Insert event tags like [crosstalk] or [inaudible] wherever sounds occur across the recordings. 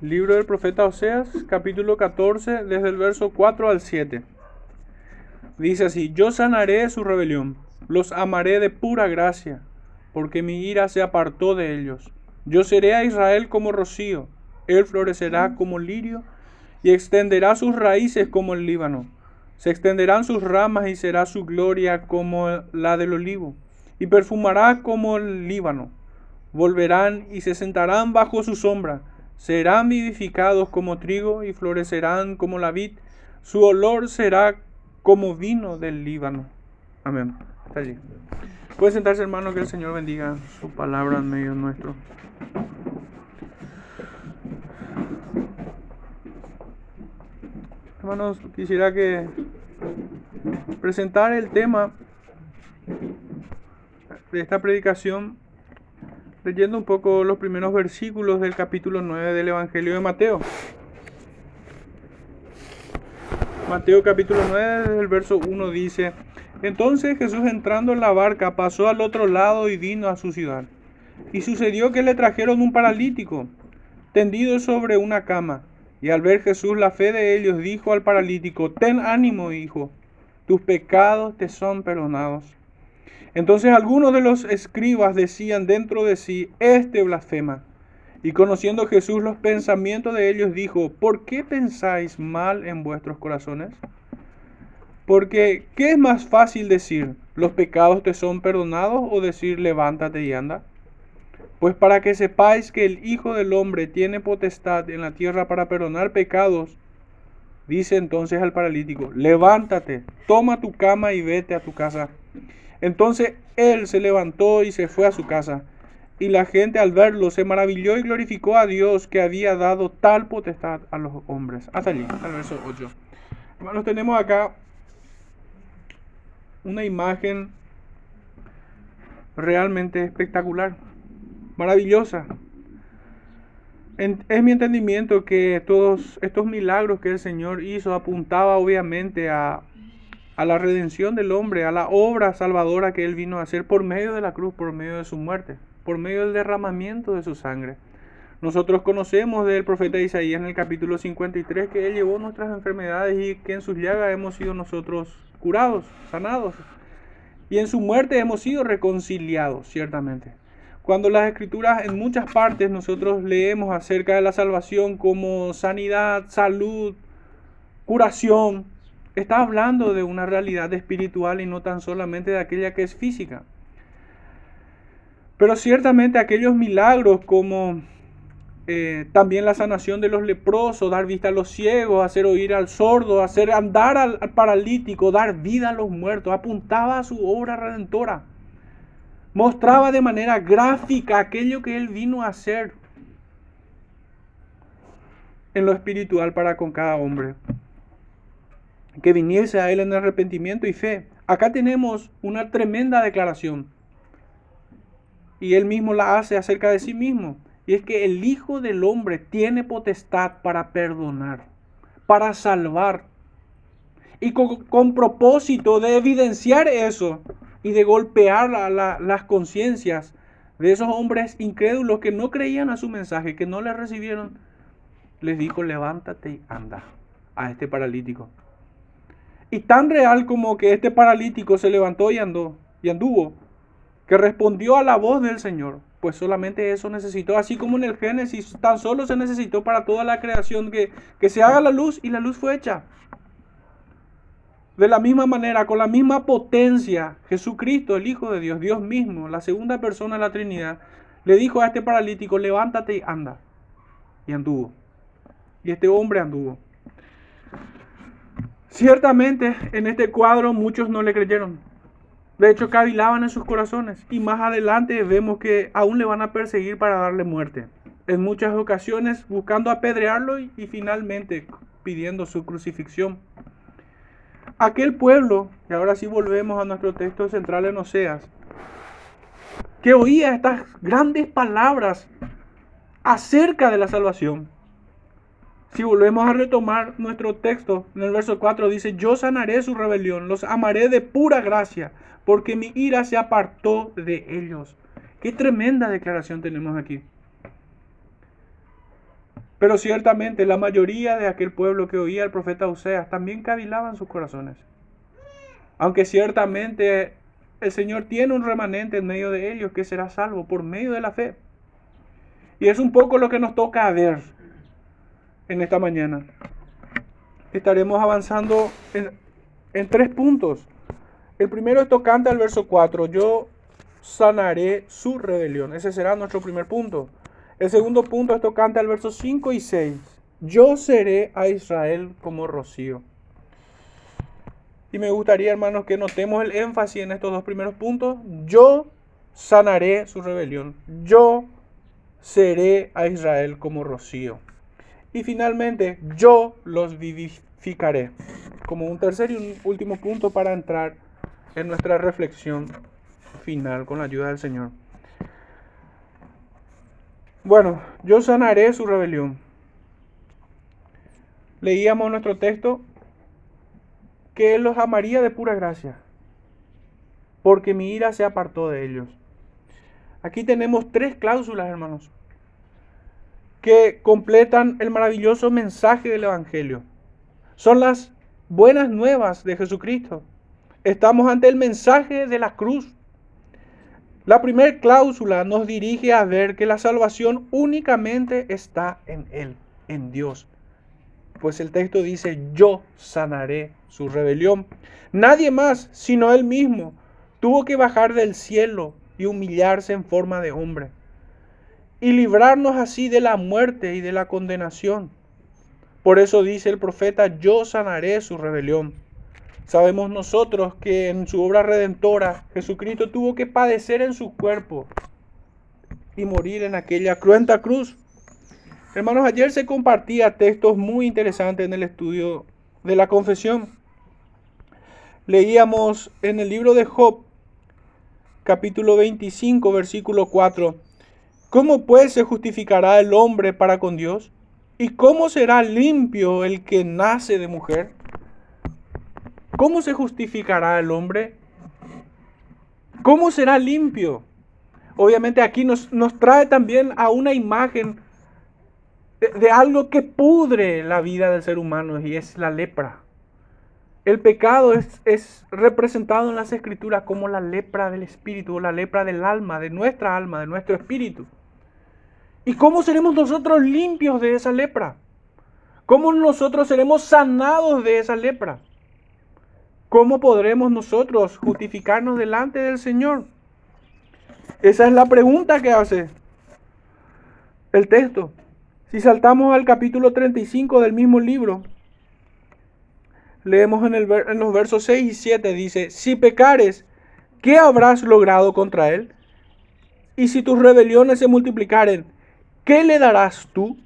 Libro del profeta Oseas, capítulo 14, desde el verso 4 al 7. Dice así, yo sanaré su rebelión, los amaré de pura gracia, porque mi ira se apartó de ellos. Yo seré a Israel como rocío, él florecerá como lirio y extenderá sus raíces como el Líbano. Se extenderán sus ramas y será su gloria como la del olivo, y perfumará como el Líbano. Volverán y se sentarán bajo su sombra serán vivificados como trigo y florecerán como la vid. Su olor será como vino del Líbano. Amén. Está allí. Puede sentarse, hermano, que el Señor bendiga su palabra en medio nuestro. Hermanos, quisiera que presentar el tema de esta predicación leyendo un poco los primeros versículos del capítulo 9 del Evangelio de Mateo. Mateo capítulo 9, el verso 1 dice, entonces Jesús entrando en la barca pasó al otro lado y vino a su ciudad. Y sucedió que le trajeron un paralítico, tendido sobre una cama. Y al ver Jesús la fe de ellos, dijo al paralítico, ten ánimo, hijo, tus pecados te son perdonados. Entonces algunos de los escribas decían dentro de sí, este blasfema. Y conociendo Jesús los pensamientos de ellos, dijo, ¿por qué pensáis mal en vuestros corazones? Porque, ¿qué es más fácil decir, los pecados te son perdonados o decir, levántate y anda? Pues para que sepáis que el Hijo del Hombre tiene potestad en la tierra para perdonar pecados, dice entonces al paralítico, levántate, toma tu cama y vete a tu casa. Entonces él se levantó y se fue a su casa. Y la gente al verlo se maravilló y glorificó a Dios que había dado tal potestad a los hombres. Hasta allí, al verso 8. Hermanos, tenemos acá una imagen realmente espectacular, maravillosa. es mi entendimiento que todos estos milagros que el Señor hizo apuntaba obviamente a a la redención del hombre, a la obra salvadora que Él vino a hacer por medio de la cruz, por medio de su muerte, por medio del derramamiento de su sangre. Nosotros conocemos del profeta Isaías en el capítulo 53 que Él llevó nuestras enfermedades y que en sus llagas hemos sido nosotros curados, sanados. Y en su muerte hemos sido reconciliados, ciertamente. Cuando las escrituras en muchas partes nosotros leemos acerca de la salvación como sanidad, salud, curación, Está hablando de una realidad espiritual y no tan solamente de aquella que es física. Pero ciertamente aquellos milagros como eh, también la sanación de los leprosos, dar vista a los ciegos, hacer oír al sordo, hacer andar al, al paralítico, dar vida a los muertos, apuntaba a su obra redentora. Mostraba de manera gráfica aquello que él vino a hacer en lo espiritual para con cada hombre que viniese a Él en arrepentimiento y fe. Acá tenemos una tremenda declaración. Y Él mismo la hace acerca de sí mismo. Y es que el Hijo del Hombre tiene potestad para perdonar, para salvar. Y con, propósito de evidenciar eso y de golpear las conciencias de esos hombres incrédulos que no creían a su mensaje, que no le recibieron, les dijo, levántate y anda a este paralítico. Y tan real como que este paralítico se levantó y andó, y anduvo, que respondió a la voz del Señor. Pues solamente eso necesitó, así como en el Génesis, tan solo se necesitó para toda la creación que, que se haga la luz y la luz fue hecha. De la misma manera, con la misma potencia, Jesucristo, el Hijo de Dios, Dios mismo, la segunda persona de la Trinidad, le dijo a este paralítico, levántate y anda. Y anduvo. Y este hombre anduvo. Ciertamente en este cuadro muchos no le creyeron. De hecho, cavilaban en sus corazones. Y más adelante vemos que aún le van a perseguir para darle muerte. En muchas ocasiones buscando apedrearlo y, finalmente pidiendo su crucifixión. Aquel pueblo, y ahora sí volvemos a nuestro texto central en Oseas, que oía estas grandes palabras acerca de la salvación, si volvemos a retomar nuestro texto, en el verso 4 dice, yo sanaré su rebelión, los amaré de pura gracia, porque mi ira se apartó de ellos. Qué tremenda declaración tenemos aquí. Pero ciertamente la mayoría de aquel pueblo que oía al profeta Oseas también cavilaban sus corazones. Aunque ciertamente el Señor tiene un remanente en medio de ellos que será salvo por medio de la fe. Y es un poco lo que nos toca ver en esta mañana. Estaremos avanzando en, tres puntos. El primero es tocante al verso 4. Yo sanaré su rebelión. Ese será nuestro primer punto. El segundo punto es tocante al verso 5 y 6. Yo seré a Israel como rocío. Y me gustaría, hermanos, que notemos el énfasis en estos dos primeros puntos. Yo sanaré su rebelión. Yo seré a Israel como rocío. Y finalmente, yo los vivificaré. Como un tercer y un último punto para entrar en nuestra reflexión final con la ayuda del Señor. Bueno, yo sanaré su rebelión. Leíamos nuestro texto que Él los amaría de pura gracia, porque mi ira se apartó de ellos. Aquí tenemos tres cláusulas, hermanos, que completan el maravilloso mensaje del Evangelio. Son las buenas nuevas de Jesucristo. Estamos ante el mensaje de la cruz. La primera cláusula nos dirige a ver que la salvación únicamente está en Él, en Dios. Pues el texto dice, yo sanaré su rebelión. Nadie más, sino Él mismo, tuvo que bajar del cielo y humillarse en forma de hombre. Y librarnos así de la muerte y de la condenación. Por eso dice el profeta, yo sanaré su rebelión. Sabemos nosotros que en su obra redentora Jesucristo tuvo que padecer en su cuerpo y morir en aquella cruenta cruz. Hermanos, ayer se compartía textos muy interesantes en el estudio de la confesión. Leíamos en el libro de Job, capítulo 25, versículo 4. ¿Cómo pues se justificará el hombre para con Dios? ¿Y cómo será limpio el que nace de mujer? ¿Cómo se justificará el hombre? ¿Cómo será limpio? Obviamente aquí nos, nos trae también a una imagen de, algo que pudre la vida del ser humano y es la lepra. El pecado es, es, representado en las escrituras como la lepra del espíritu, la lepra del alma, de nuestra alma, de nuestro espíritu. ¿Y cómo seremos nosotros limpios de esa lepra? ¿Cómo nosotros seremos sanados de esa lepra? ¿Cómo podremos nosotros justificarnos delante del Señor? Esa es la pregunta que hace el texto. Si saltamos al capítulo 35 del mismo libro, leemos en, el, en los versos 6 y 7, dice, si pecares, ¿qué habrás logrado contra él? Y si tus rebeliones se multiplicaren, ¿qué le darás tú?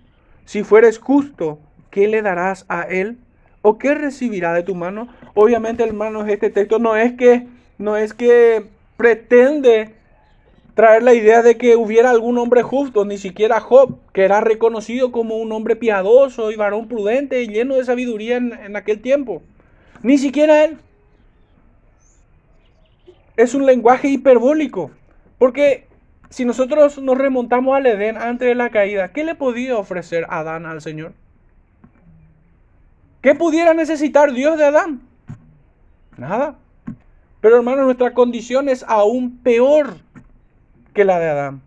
Si fueres justo, ¿qué le darás a él? ¿O qué recibirá de tu mano? Obviamente, hermanos, este texto no es que, no es que pretende traer la idea de que hubiera algún hombre justo, ni siquiera Job, que era reconocido como un hombre piadoso y varón prudente y lleno de sabiduría en, en aquel tiempo. Ni siquiera él. Es un lenguaje hiperbólico. Porque si nosotros nos remontamos al Edén antes de la caída, ¿qué le podía ofrecer Adán al Señor? ¿Qué pudiera necesitar Dios de Adán? Nada. Pero hermano, nuestra condición es aún peor que la de Adán.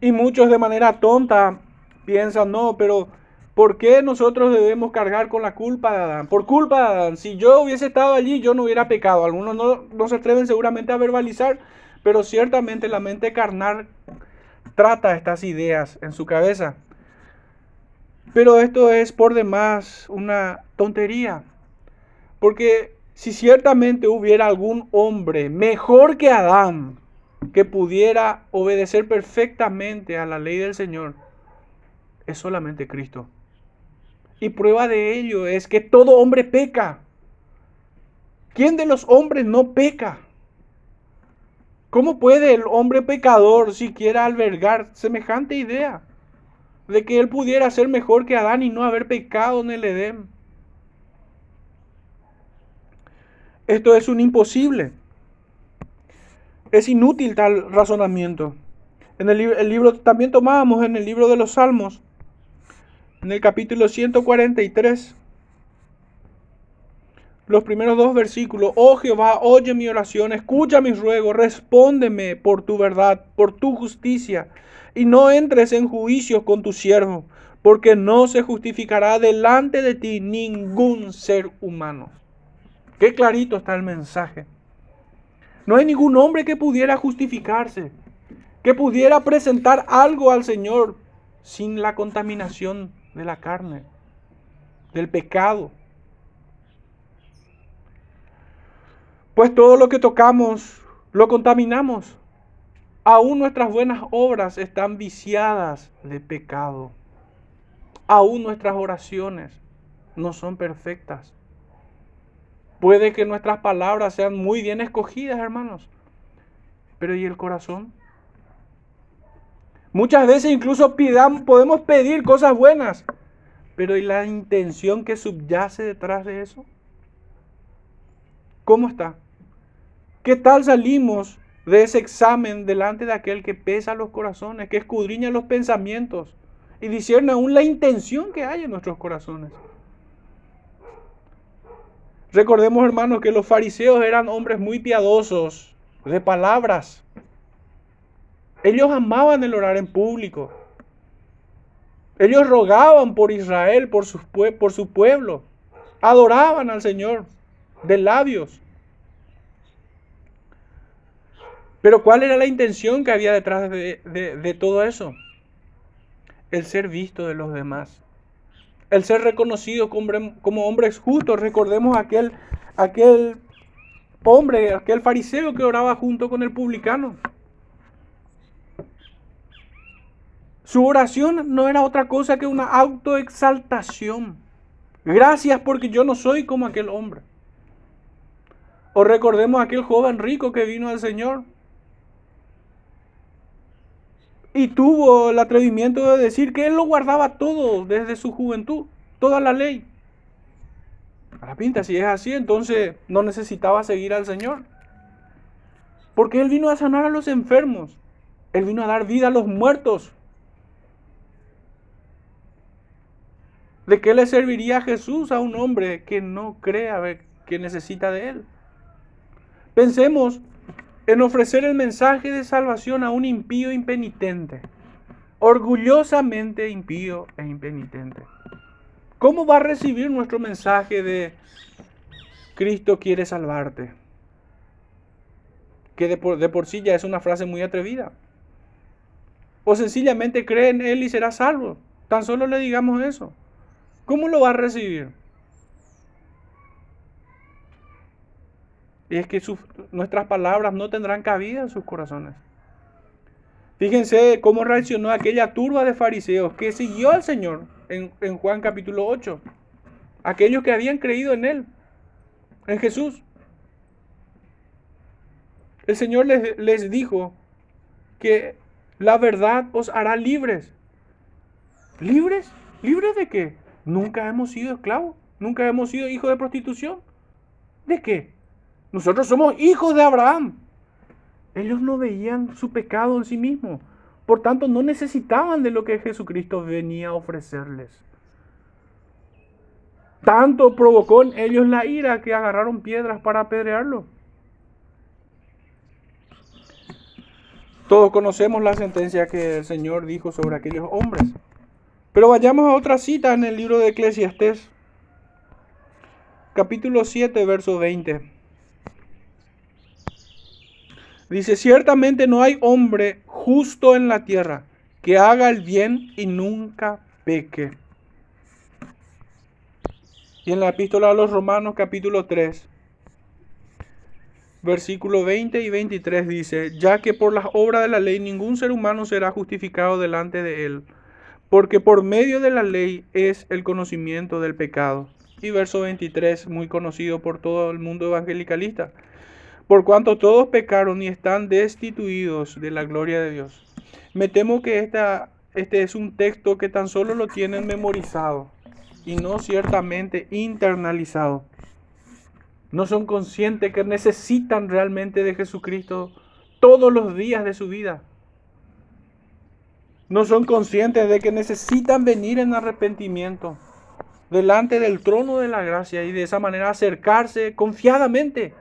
Y muchos de manera tonta piensan, no, pero ¿por qué nosotros debemos cargar con la culpa de Adán? Por culpa de Adán. Si yo hubiese estado allí, yo no hubiera pecado. Algunos no, no se atreven seguramente a verbalizar, pero ciertamente la mente carnal trata estas ideas en su cabeza. Pero esto es por demás una tontería. Porque si ciertamente hubiera algún hombre mejor que Adán que pudiera obedecer perfectamente a la ley del Señor, es solamente Cristo. Y prueba de ello es que todo hombre peca. ¿Quién de los hombres no peca? ¿Cómo puede el hombre pecador siquiera albergar semejante idea? de que él pudiera ser mejor que Adán y no haber pecado en el Edén. Esto es un imposible. Es inútil tal razonamiento. En el, libro también tomábamos en el libro de los Salmos en el capítulo 143, los primeros dos versículos, oh Jehová, oye mi oración, escucha mis ruegos, respóndeme por tu verdad, por tu justicia, y no entres en juicios con tu siervo, porque no se justificará delante de ti ningún ser humano. Qué clarito está el mensaje. No hay ningún hombre que pudiera justificarse, que pudiera presentar algo al Señor sin la contaminación de la carne, del pecado. Pues todo lo que tocamos lo contaminamos. Aún nuestras buenas obras están viciadas de pecado. Aún nuestras oraciones no son perfectas. Puede que nuestras palabras sean muy bien escogidas, hermanos. Pero ¿y el corazón? Muchas veces incluso podemos pedir cosas buenas, pero ¿y la intención que subyace detrás de eso? ¿Cómo está? ¿Qué tal salimos de ese examen delante de aquel que pesa los corazones, que escudriña los pensamientos y discierne aún la intención que hay en nuestros corazones? Recordemos, hermanos, que los fariseos eran hombres muy piadosos, de palabras, ellos amaban el orar en público. Ellos rogaban por Israel, por su, por su pueblo. Adoraban al Señor de labios. Pero ¿cuál era la intención que había detrás de, todo eso? El ser visto de los demás. El ser reconocido como, como hombres justos. Recordemos aquel, hombre, aquel fariseo que oraba junto con el publicano. Su oración no era otra cosa que una autoexaltación. Gracias porque yo no soy como aquel hombre. O recordemos aquel joven rico que vino al Señor y tuvo el atrevimiento de decir que él lo guardaba todo desde su juventud, toda la ley. A la pinta, si es así, entonces no necesitaba seguir al Señor. Porque Él vino a sanar a los enfermos. Él vino a dar vida a los muertos. ¿De qué le serviría Jesús a un hombre que no crea que necesita de él? Pensemos en ofrecer el mensaje de salvación a un impío impenitente, orgullosamente impío e impenitente. ¿Cómo va a recibir nuestro mensaje de Cristo quiere salvarte? Que de por, de por sí ya es una frase muy atrevida. O sencillamente cree en Él y será salvo. Tan solo le digamos eso. ¿Cómo lo va a recibir? Y es que nuestras palabras no tendrán cabida en sus corazones. Fíjense cómo reaccionó aquella turba de fariseos que siguió al Señor en, en Juan capítulo 8. Aquellos que habían creído en Él, en Jesús. El Señor les, les dijo que la verdad os hará libres. ¿Libres? ¿Libres de qué? Nunca hemos sido esclavos, nunca hemos sido hijos de prostitución. ¿De qué? Nosotros somos hijos de Abraham. Ellos no veían su pecado en sí mismos. Por tanto, no necesitaban de lo que Jesucristo venía a ofrecerles. Tanto provocó en ellos la ira que agarraron piedras para apedrearlo. Todos conocemos la sentencia que el Señor dijo sobre aquellos hombres. Pero vayamos a otra cita en el libro de Eclesiastés, capítulo 7, verso 20. Dice, ciertamente no hay hombre justo en la tierra que haga el bien y nunca peque. Y en la epístola a los Romanos capítulo 3, versículo 20 y 23 dice, ya que por las obras de la ley ningún ser humano será justificado delante de él porque por medio de la ley es el conocimiento del pecado. Y verso 23, muy conocido por todo el mundo evangelicalista. Por cuanto todos pecaron y están destituidos de la gloria de Dios. Me temo que esta, este es un texto que tan solo lo tienen memorizado y no ciertamente internalizado. No son conscientes que necesitan realmente de Jesucristo todos los días de su vida. no son conscientes de que necesitan venir en arrepentimiento delante del trono de la gracia y de esa manera acercarse confiadamente.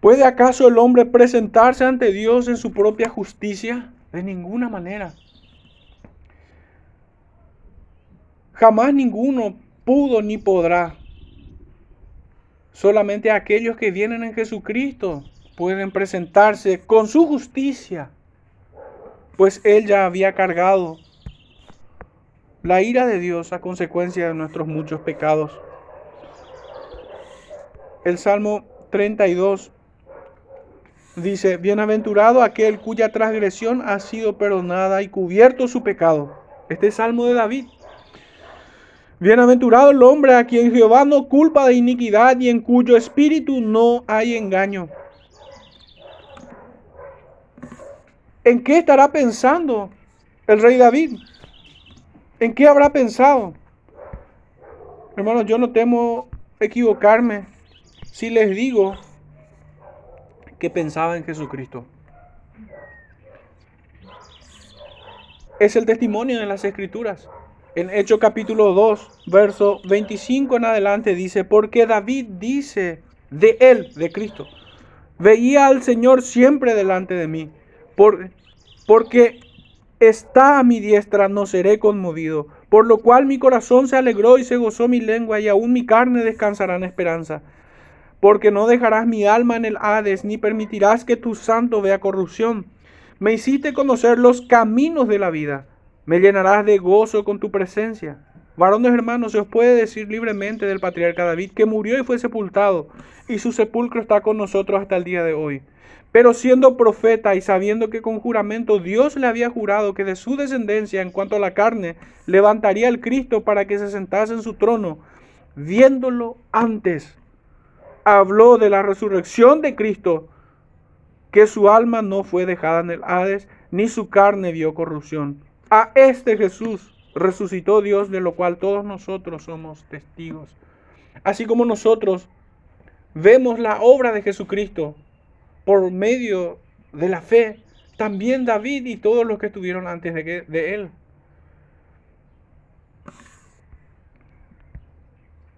¿Puede acaso el hombre presentarse ante Dios en su propia justicia? De ninguna manera. Jamás ninguno pudo ni podrá. Solamente aquellos que vienen en Jesucristo pueden presentarse con su justicia, pues Él ya había cargado la ira de Dios a consecuencia de nuestros muchos pecados. El Salmo 32 dice, Bienaventurado aquel cuya transgresión ha sido perdonada y cubierto su pecado. Este es Salmo de David. Bienaventurado el hombre a quien Jehová no culpa de iniquidad y en cuyo espíritu no hay engaño. ¿En qué estará pensando el rey David? ¿En qué habrá pensado? Hermanos, yo no temo equivocarme si les digo que pensaba en Jesucristo. Es el testimonio de las Escrituras. En Hechos capítulo 2, verso 25 en adelante dice, porque David dice de él, de Cristo, veía al Señor siempre delante de mí, por, porque está a mi diestra, no seré conmovido, por lo cual mi corazón se alegró y se gozó mi lengua, y aún mi carne descansará en esperanza porque no dejarás mi alma en el Hades, ni permitirás que tu santo vea corrupción. Me hiciste conocer los caminos de la vida, me llenarás de gozo con tu presencia. Varones hermanos, se os puede decir libremente del patriarca David que murió y fue sepultado, y su sepulcro está con nosotros hasta el día de hoy. Pero siendo profeta y sabiendo que con juramento Dios le había jurado que de su descendencia en cuanto a la carne levantaría el Cristo para que se sentase en su trono, viéndolo antes, habló de la resurrección de Cristo, que su alma no fue dejada en el Hades, ni su carne vio corrupción. A este Jesús resucitó Dios, de lo cual todos nosotros somos testigos. Así como nosotros vemos la obra de Jesucristo por medio de la fe, también David y todos los que estuvieron antes de, de él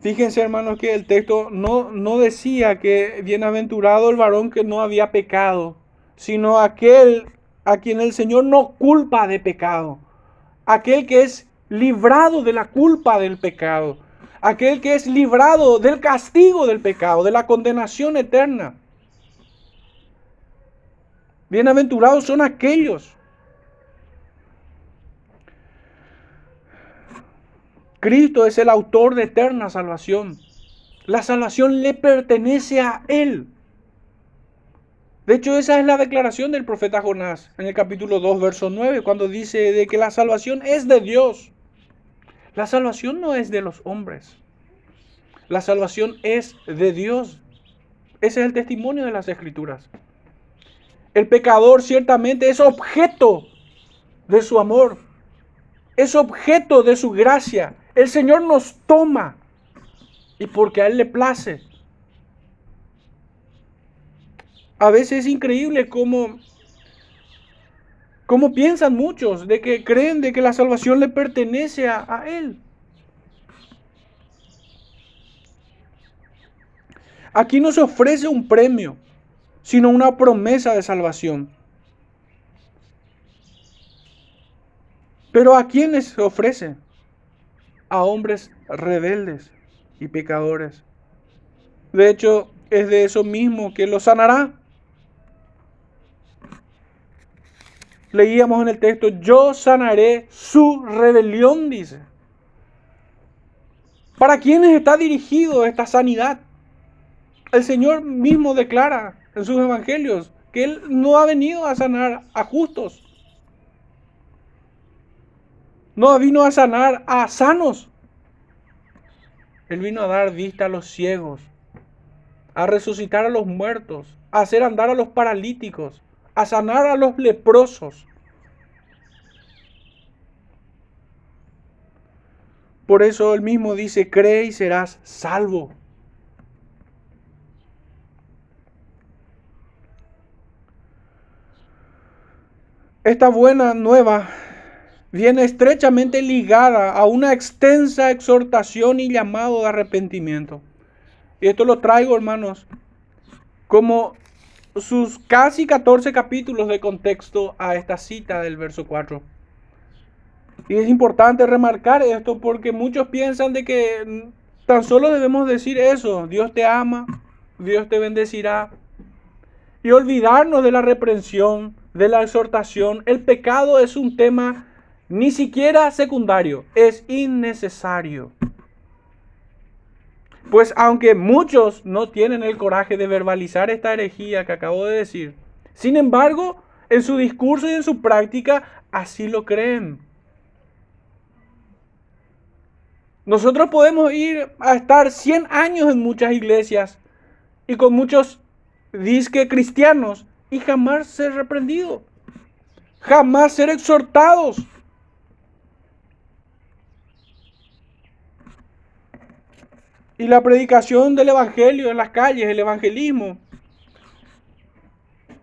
Fíjense hermanos que el texto no, no decía que bienaventurado el varón que no había pecado, sino aquel a quien el Señor no culpa de pecado, aquel que es librado de la culpa del pecado, aquel que es librado del castigo del pecado, de la condenación eterna. Bienaventurados son aquellos Cristo es el autor de eterna salvación. La salvación le pertenece a Él. De hecho, esa es la declaración del profeta Jonás en el capítulo 2, verso 9, cuando dice de que la salvación es de Dios. La salvación no es de los hombres. La salvación es de Dios. Ese es el testimonio de las escrituras. El pecador ciertamente es objeto de su amor. Es objeto de su gracia. El Señor nos toma y porque a Él le place. A veces es increíble cómo, cómo piensan muchos de que creen de que la salvación le pertenece a, a Él. Aquí no se ofrece un premio, sino una promesa de salvación. Pero ¿a quiénes se ofrece? A hombres rebeldes y pecadores. De hecho, es de eso mismo que lo sanará. Leíamos en el texto, yo sanaré su rebelión, dice. ¿Para quiénes está dirigido esta sanidad? El Señor mismo declara en sus evangelios que Él no ha venido a sanar a justos, no vino a sanar a sanos. Él vino a dar vista a los ciegos, a resucitar a los muertos, a hacer andar a los paralíticos, a sanar a los leprosos. Por eso él mismo dice, cree y serás salvo. Esta buena nueva viene estrechamente ligada a una extensa exhortación y llamado de arrepentimiento. Y esto lo traigo, hermanos, como sus casi 14 capítulos de contexto a esta cita del verso 4. Y es importante remarcar esto porque muchos piensan de que tan solo debemos decir eso, Dios te ama, Dios te bendecirá, y olvidarnos de la reprensión, de la exhortación. El pecado es un tema ni siquiera secundario, es innecesario. Pues aunque muchos no tienen el coraje de verbalizar esta herejía que acabo de decir, sin embargo, en su discurso y en su práctica así lo creen. Nosotros podemos ir a estar 100 años en muchas iglesias y con muchos disque cristianos y jamás ser reprendido, jamás ser exhortados. Y la predicación del Evangelio en las calles, el evangelismo,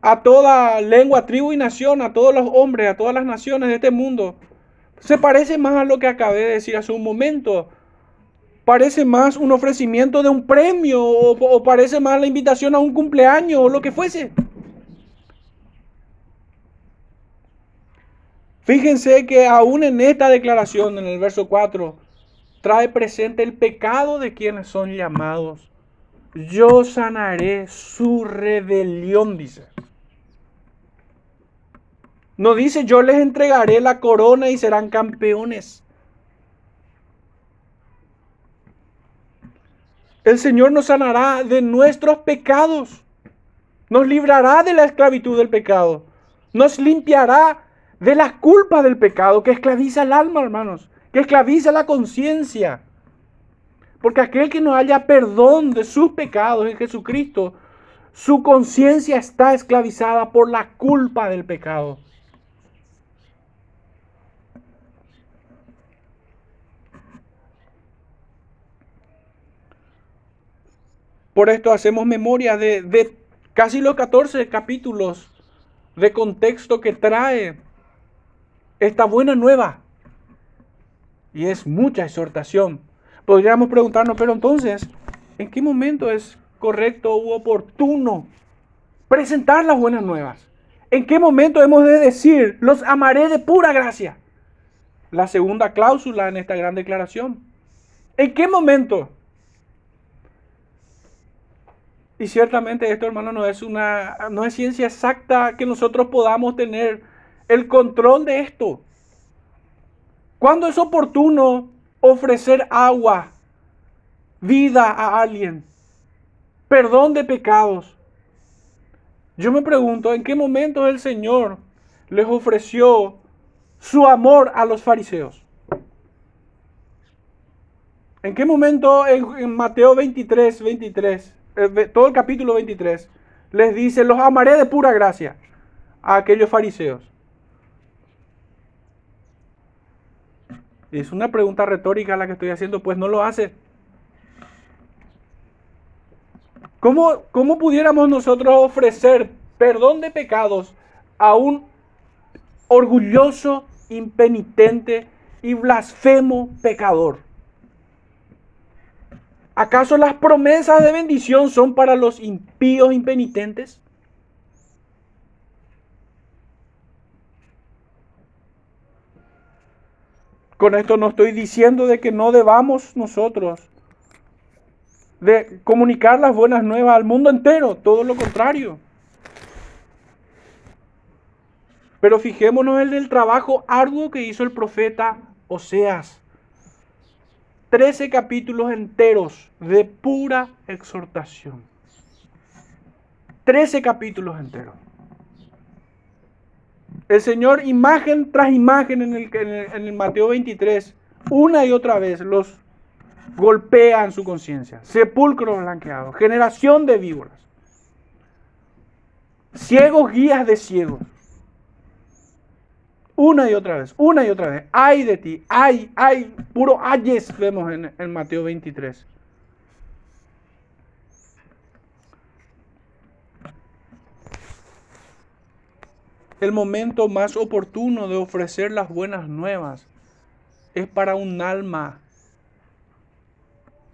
a toda lengua, tribu y nación, a todos los hombres, a todas las naciones de este mundo, se parece más a lo que acabé de decir hace un momento. Parece más un ofrecimiento de un premio o, parece más la invitación a un cumpleaños o lo que fuese. Fíjense que aún en esta declaración, en el verso 4, trae presente el pecado de quienes son llamados. Yo sanaré su rebelión, dice. No dice yo les entregaré la corona y serán campeones. El Señor nos sanará de nuestros pecados. Nos librará de la esclavitud del pecado. Nos limpiará de la culpa del pecado que esclaviza el alma, hermanos. Que esclaviza la conciencia. Porque aquel que no haya perdón de sus pecados en Jesucristo, su conciencia está esclavizada por la culpa del pecado. Por esto hacemos memoria de, casi los 14 capítulos de contexto que trae esta buena nueva. Y es mucha exhortación. Podríamos preguntarnos, pero entonces, ¿en qué momento es correcto u oportuno presentar las buenas nuevas? ¿En qué momento hemos de decir, los amaré de pura gracia? La segunda cláusula en esta gran declaración. ¿En qué momento? Y ciertamente esto, hermano, no es una no es ciencia exacta que nosotros podamos tener el control de esto. ¿Cuándo es oportuno ofrecer agua, vida a alguien? Perdón de pecados. Yo me pregunto, ¿en qué momento el Señor les ofreció su amor a los fariseos? ¿En qué momento en, Mateo 23, 23? Eh, todo el capítulo 23, les dice, los amaré de pura gracia a aquellos fariseos. Es una pregunta retórica la que estoy haciendo, pues no lo hace. ¿Cómo, ¿Cómo pudiéramos nosotros ofrecer perdón de pecados a un orgulloso, impenitente y blasfemo pecador? ¿Acaso las promesas de bendición son para los impíos impenitentes? Con esto no estoy diciendo de que no debamos nosotros de comunicar las buenas nuevas al mundo entero, todo lo contrario. Pero fijémonos en el trabajo arduo que hizo el profeta Oseas. 13 capítulos enteros de pura exhortación. 13 capítulos enteros. El Señor, imagen tras imagen en el, en el, Mateo 23, una y otra vez los golpea en su conciencia. Sepulcro blanqueado, generación de víboras, ciegos guías de ciegos. Una y otra vez, una y otra vez. Ay de ti, ay, ay, puro ayes vemos en, en Mateo 23. El momento más oportuno de ofrecer las buenas nuevas es para un alma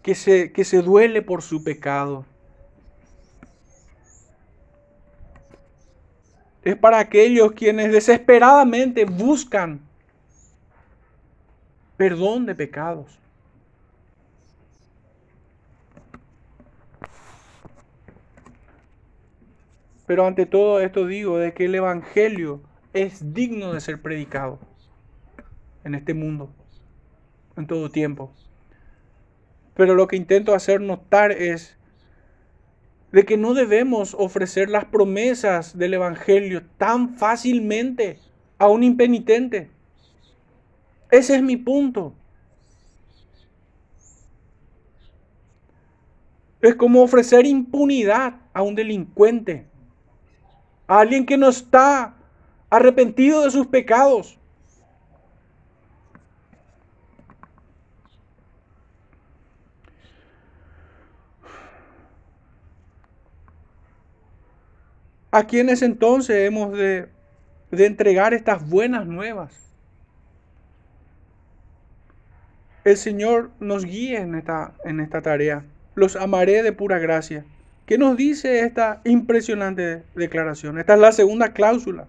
que se, que se duele por su pecado. Es para aquellos quienes desesperadamente buscan perdón de pecados. Pero ante todo esto digo de que el Evangelio es digno de ser predicado en este mundo, en todo tiempo. Pero lo que intento hacer notar es de que no debemos ofrecer las promesas del Evangelio tan fácilmente a un impenitente. Ese es mi punto. Es como ofrecer impunidad a un delincuente a alguien que no está arrepentido de sus pecados. ¿A quienes entonces hemos de, de entregar estas buenas nuevas? El Señor nos guíe en esta, en esta tarea. Los amaré de pura gracia. ¿Qué nos dice esta impresionante declaración? Esta es la segunda cláusula.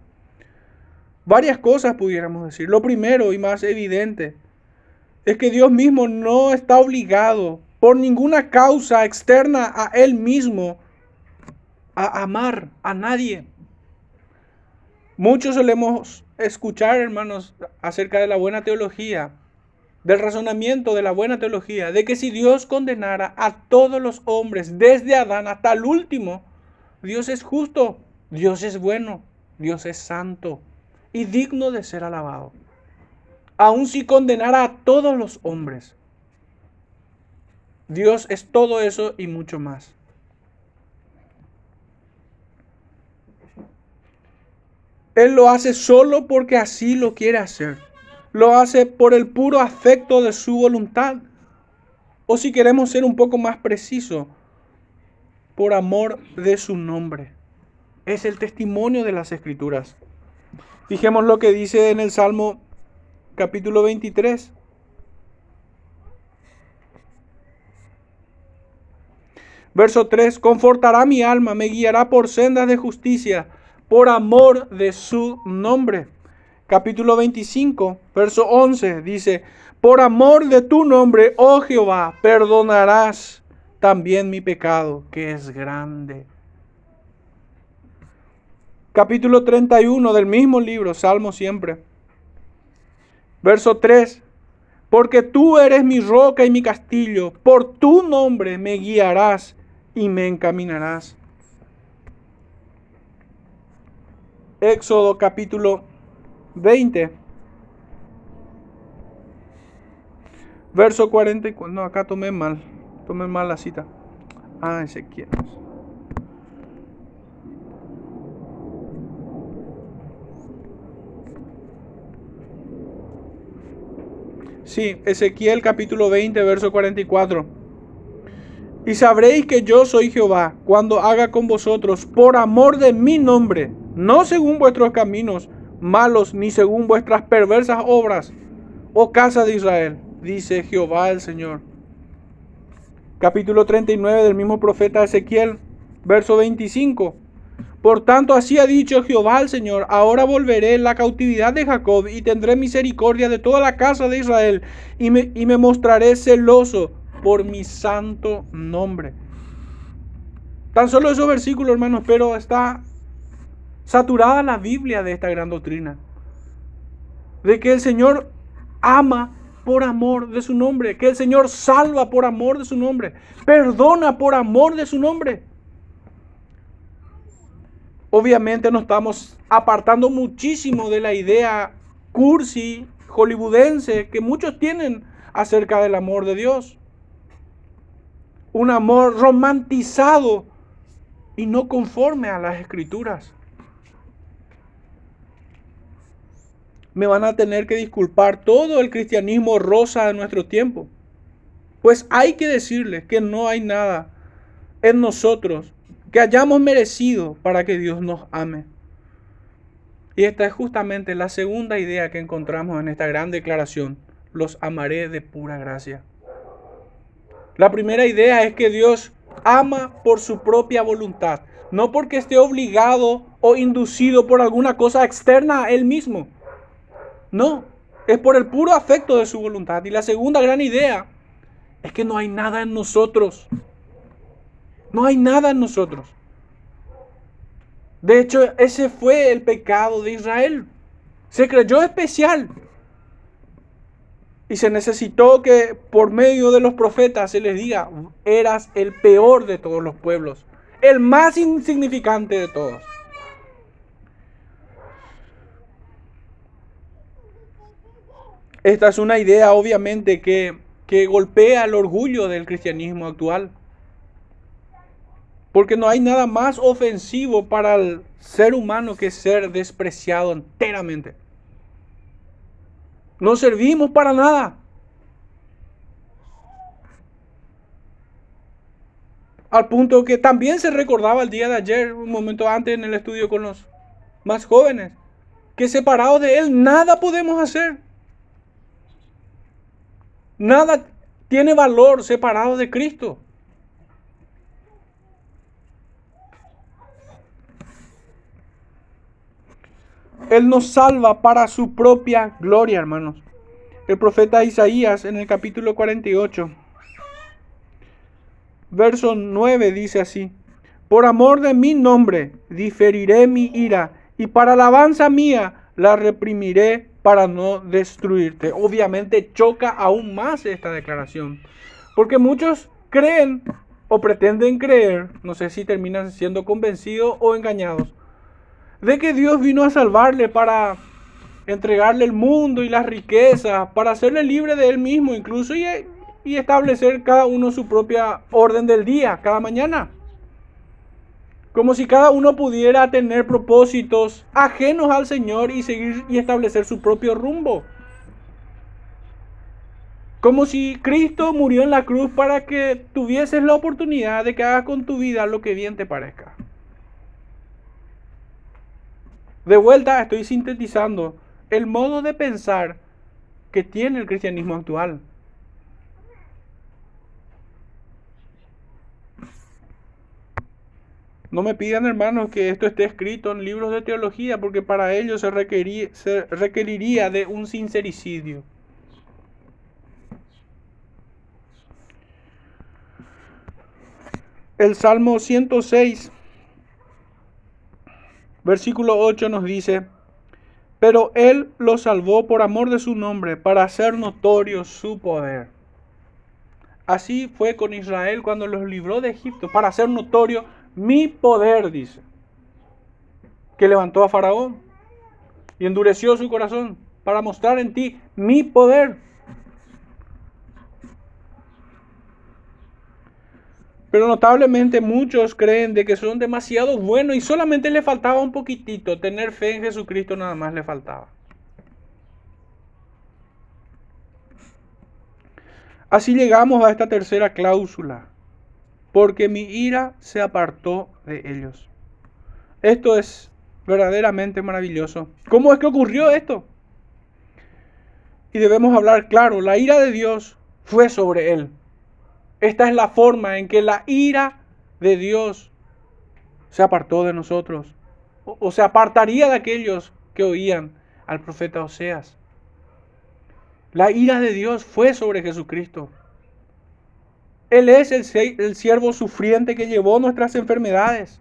Varias cosas pudiéramos decir. Lo primero y más evidente es que Dios mismo no está obligado por ninguna causa externa a Él mismo a amar a nadie. Muchos solemos escuchar, hermanos, acerca de la buena teología del razonamiento de la buena teología, de que si Dios condenara a todos los hombres, desde Adán hasta el último, Dios es justo, Dios es bueno, Dios es santo y digno de ser alabado. Aun si condenara a todos los hombres, Dios es todo eso y mucho más. Él lo hace solo porque así lo quiere hacer lo hace por el puro afecto de su voluntad. O si queremos ser un poco más precisos, por amor de su nombre. Es el testimonio de las escrituras. Fijemos lo que dice en el Salmo capítulo 23. Verso 3, confortará mi alma, me guiará por sendas de justicia, por amor de su nombre capítulo 25, verso 11, dice, por amor de tu nombre, oh Jehová, perdonarás también mi pecado, que es grande. Capítulo 31 del mismo libro, Salmo siempre. Verso 3, porque tú eres mi roca y mi castillo, por tu nombre me guiarás y me encaminarás. Éxodo capítulo 20. Verso 44. No, acá tomé mal. Tomé mal la cita. Ah, Ezequiel. Sí, Ezequiel capítulo 20, verso 44. Y sabréis que yo soy Jehová cuando haga con vosotros por amor de mi nombre, no según vuestros caminos, malos ni según vuestras perversas obras, oh casa de Israel, dice Jehová el Señor. Capítulo 39 del mismo profeta Ezequiel, verso 25. Por tanto, así ha dicho Jehová el Señor, ahora volveré la cautividad de Jacob y tendré misericordia de toda la casa de Israel y me, y me mostraré celoso por mi santo nombre. Tan solo esos versículos, hermanos, pero está saturada la Biblia de esta gran doctrina. De que el Señor ama por amor de su nombre, que el Señor salva por amor de su nombre, perdona por amor de su nombre. Obviamente nos estamos apartando muchísimo de la idea cursi, hollywoodense, que muchos tienen acerca del amor de Dios. Un amor romantizado y no conforme a las escrituras. Me van a tener que disculpar todo el cristianismo rosa de nuestro tiempo. Pues hay que decirles que no hay nada en nosotros que hayamos merecido para que Dios nos ame. Y esta es justamente la segunda idea que encontramos en esta gran declaración. Los amaré de pura gracia. La primera idea es que Dios ama por su propia voluntad, no porque esté obligado o inducido por alguna cosa externa a Él mismo. No, es por el puro afecto de su voluntad. Y la segunda gran idea es que no hay nada en nosotros. No hay nada en nosotros. De hecho, ese fue el pecado de Israel. Se creyó especial. Y se necesitó que por medio de los profetas se les diga, eras el peor de todos los pueblos, el más insignificante de todos. Esta es una idea obviamente que, que golpea el orgullo del cristianismo actual. Porque no hay nada más ofensivo para el ser humano que ser despreciado enteramente. No servimos para nada. Al punto que también se recordaba el día de ayer, un momento antes en el estudio con los más jóvenes, que separados de Él nada podemos hacer. Nada tiene valor separado de Cristo. Él nos salva para su propia gloria, hermanos. El profeta Isaías en el capítulo 48, verso 9 dice así, por amor de mi nombre diferiré mi ira y para alabanza mía la reprimiré para no destruirte. Obviamente choca aún más esta declaración, porque muchos creen o pretenden creer, no sé si terminan siendo convencidos o engañados, de que Dios vino a salvarle para entregarle el mundo y las riquezas, para hacerle libre de él mismo incluso y, y establecer cada uno su propia orden del día, cada mañana. Como si cada uno pudiera tener propósitos ajenos al Señor y seguir y establecer su propio rumbo. Como si Cristo murió en la cruz para que tuvieses la oportunidad de que hagas con tu vida lo que bien te parezca. De vuelta estoy sintetizando el modo de pensar que tiene el cristianismo actual. No me pidan, hermanos, que esto esté escrito en libros de teología, porque para ello se, requeriría de un sincericidio. El Salmo 106 Versículo 8 nos dice, pero Él lo salvó por amor de su nombre, para hacer notorio su poder. Así fue con Israel cuando los libró de Egipto, para hacer notorio mi poder, dice. Que levantó a Faraón y endureció su corazón para mostrar en ti mi poder. Pero notablemente muchos creen de que son demasiado buenos y solamente le faltaba un poquitito. Tener fe en Jesucristo nada más le faltaba. Así llegamos a esta tercera cláusula. Porque mi ira se apartó de ellos. Esto es verdaderamente maravilloso. ¿Cómo es que ocurrió esto? Y debemos hablar claro, la ira de Dios fue sobre él. Esta es la forma en que la ira de Dios se apartó de nosotros. O, se apartaría de aquellos que oían al profeta Oseas. La ira de Dios fue sobre Jesucristo. Él es el, siervo sufriente que llevó nuestras enfermedades.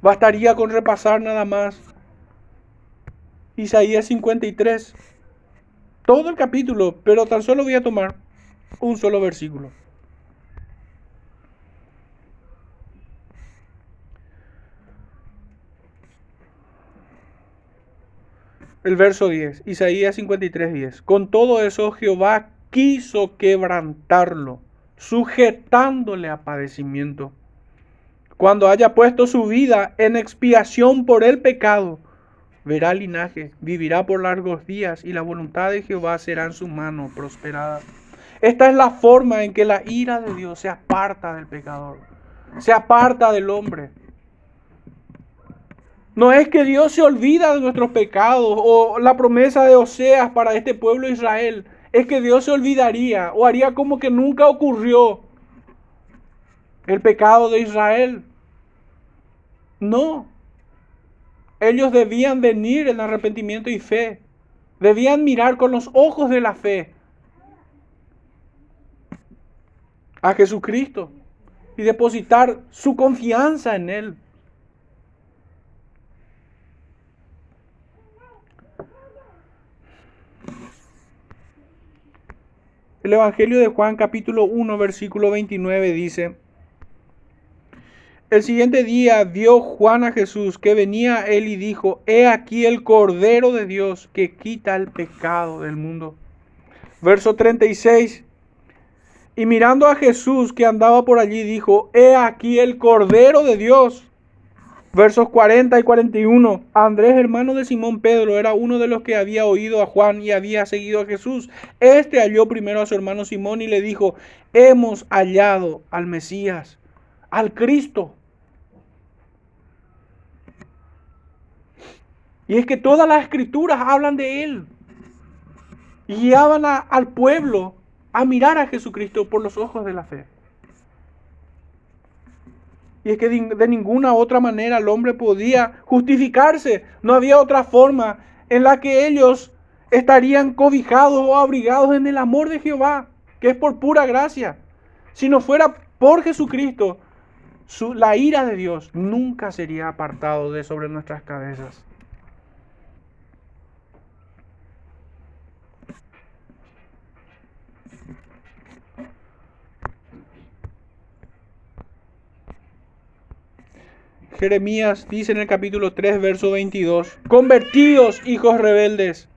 Bastaría con repasar nada más Isaías 53 todo el capítulo, pero tan solo voy a tomar un solo versículo. El verso 10, Isaías 53, 10. Con todo eso Jehová quiso quebrantarlo, sujetándole a padecimiento. Cuando haya puesto su vida en expiación por el pecado, verá linaje, vivirá por largos días y la voluntad de Jehová será en su mano prosperada. Esta es la forma en que la ira de Dios se aparta del pecador, se aparta del hombre. No es que Dios se olvida de nuestros pecados o la promesa de Oseas para este pueblo Israel. Es que Dios se olvidaría o haría como que nunca ocurrió el pecado de Israel. No. Ellos debían venir en arrepentimiento y fe. Debían mirar con los ojos de la fe a Jesucristo y depositar su confianza en Él. El Evangelio de Juan capítulo 1 versículo 29 dice, el siguiente día vio Juan a Jesús que venía él y dijo, he aquí el Cordero de Dios que quita el pecado del mundo. Verso 36. Y mirando a Jesús que andaba por allí, dijo, he aquí el Cordero de Dios. Versos 40 y 41. Andrés, hermano de Simón Pedro, era uno de los que había oído a Juan y había seguido a Jesús. Este halló primero a su hermano Simón y le dijo, hemos hallado al Mesías, al Cristo. Y es que todas las escrituras hablan de Él. Y guiaban al pueblo a mirar a Jesucristo por los ojos de la fe. Y es que de, ninguna otra manera el hombre podía justificarse. No había otra forma en la que ellos estarían cobijados o abrigados en el amor de Jehová, que es por pura gracia. Si no fuera por Jesucristo, la ira de Dios nunca sería apartado de sobre nuestras cabezas. Jeremías dice en el capítulo 3, verso 22, convertíos, hijos rebeldes,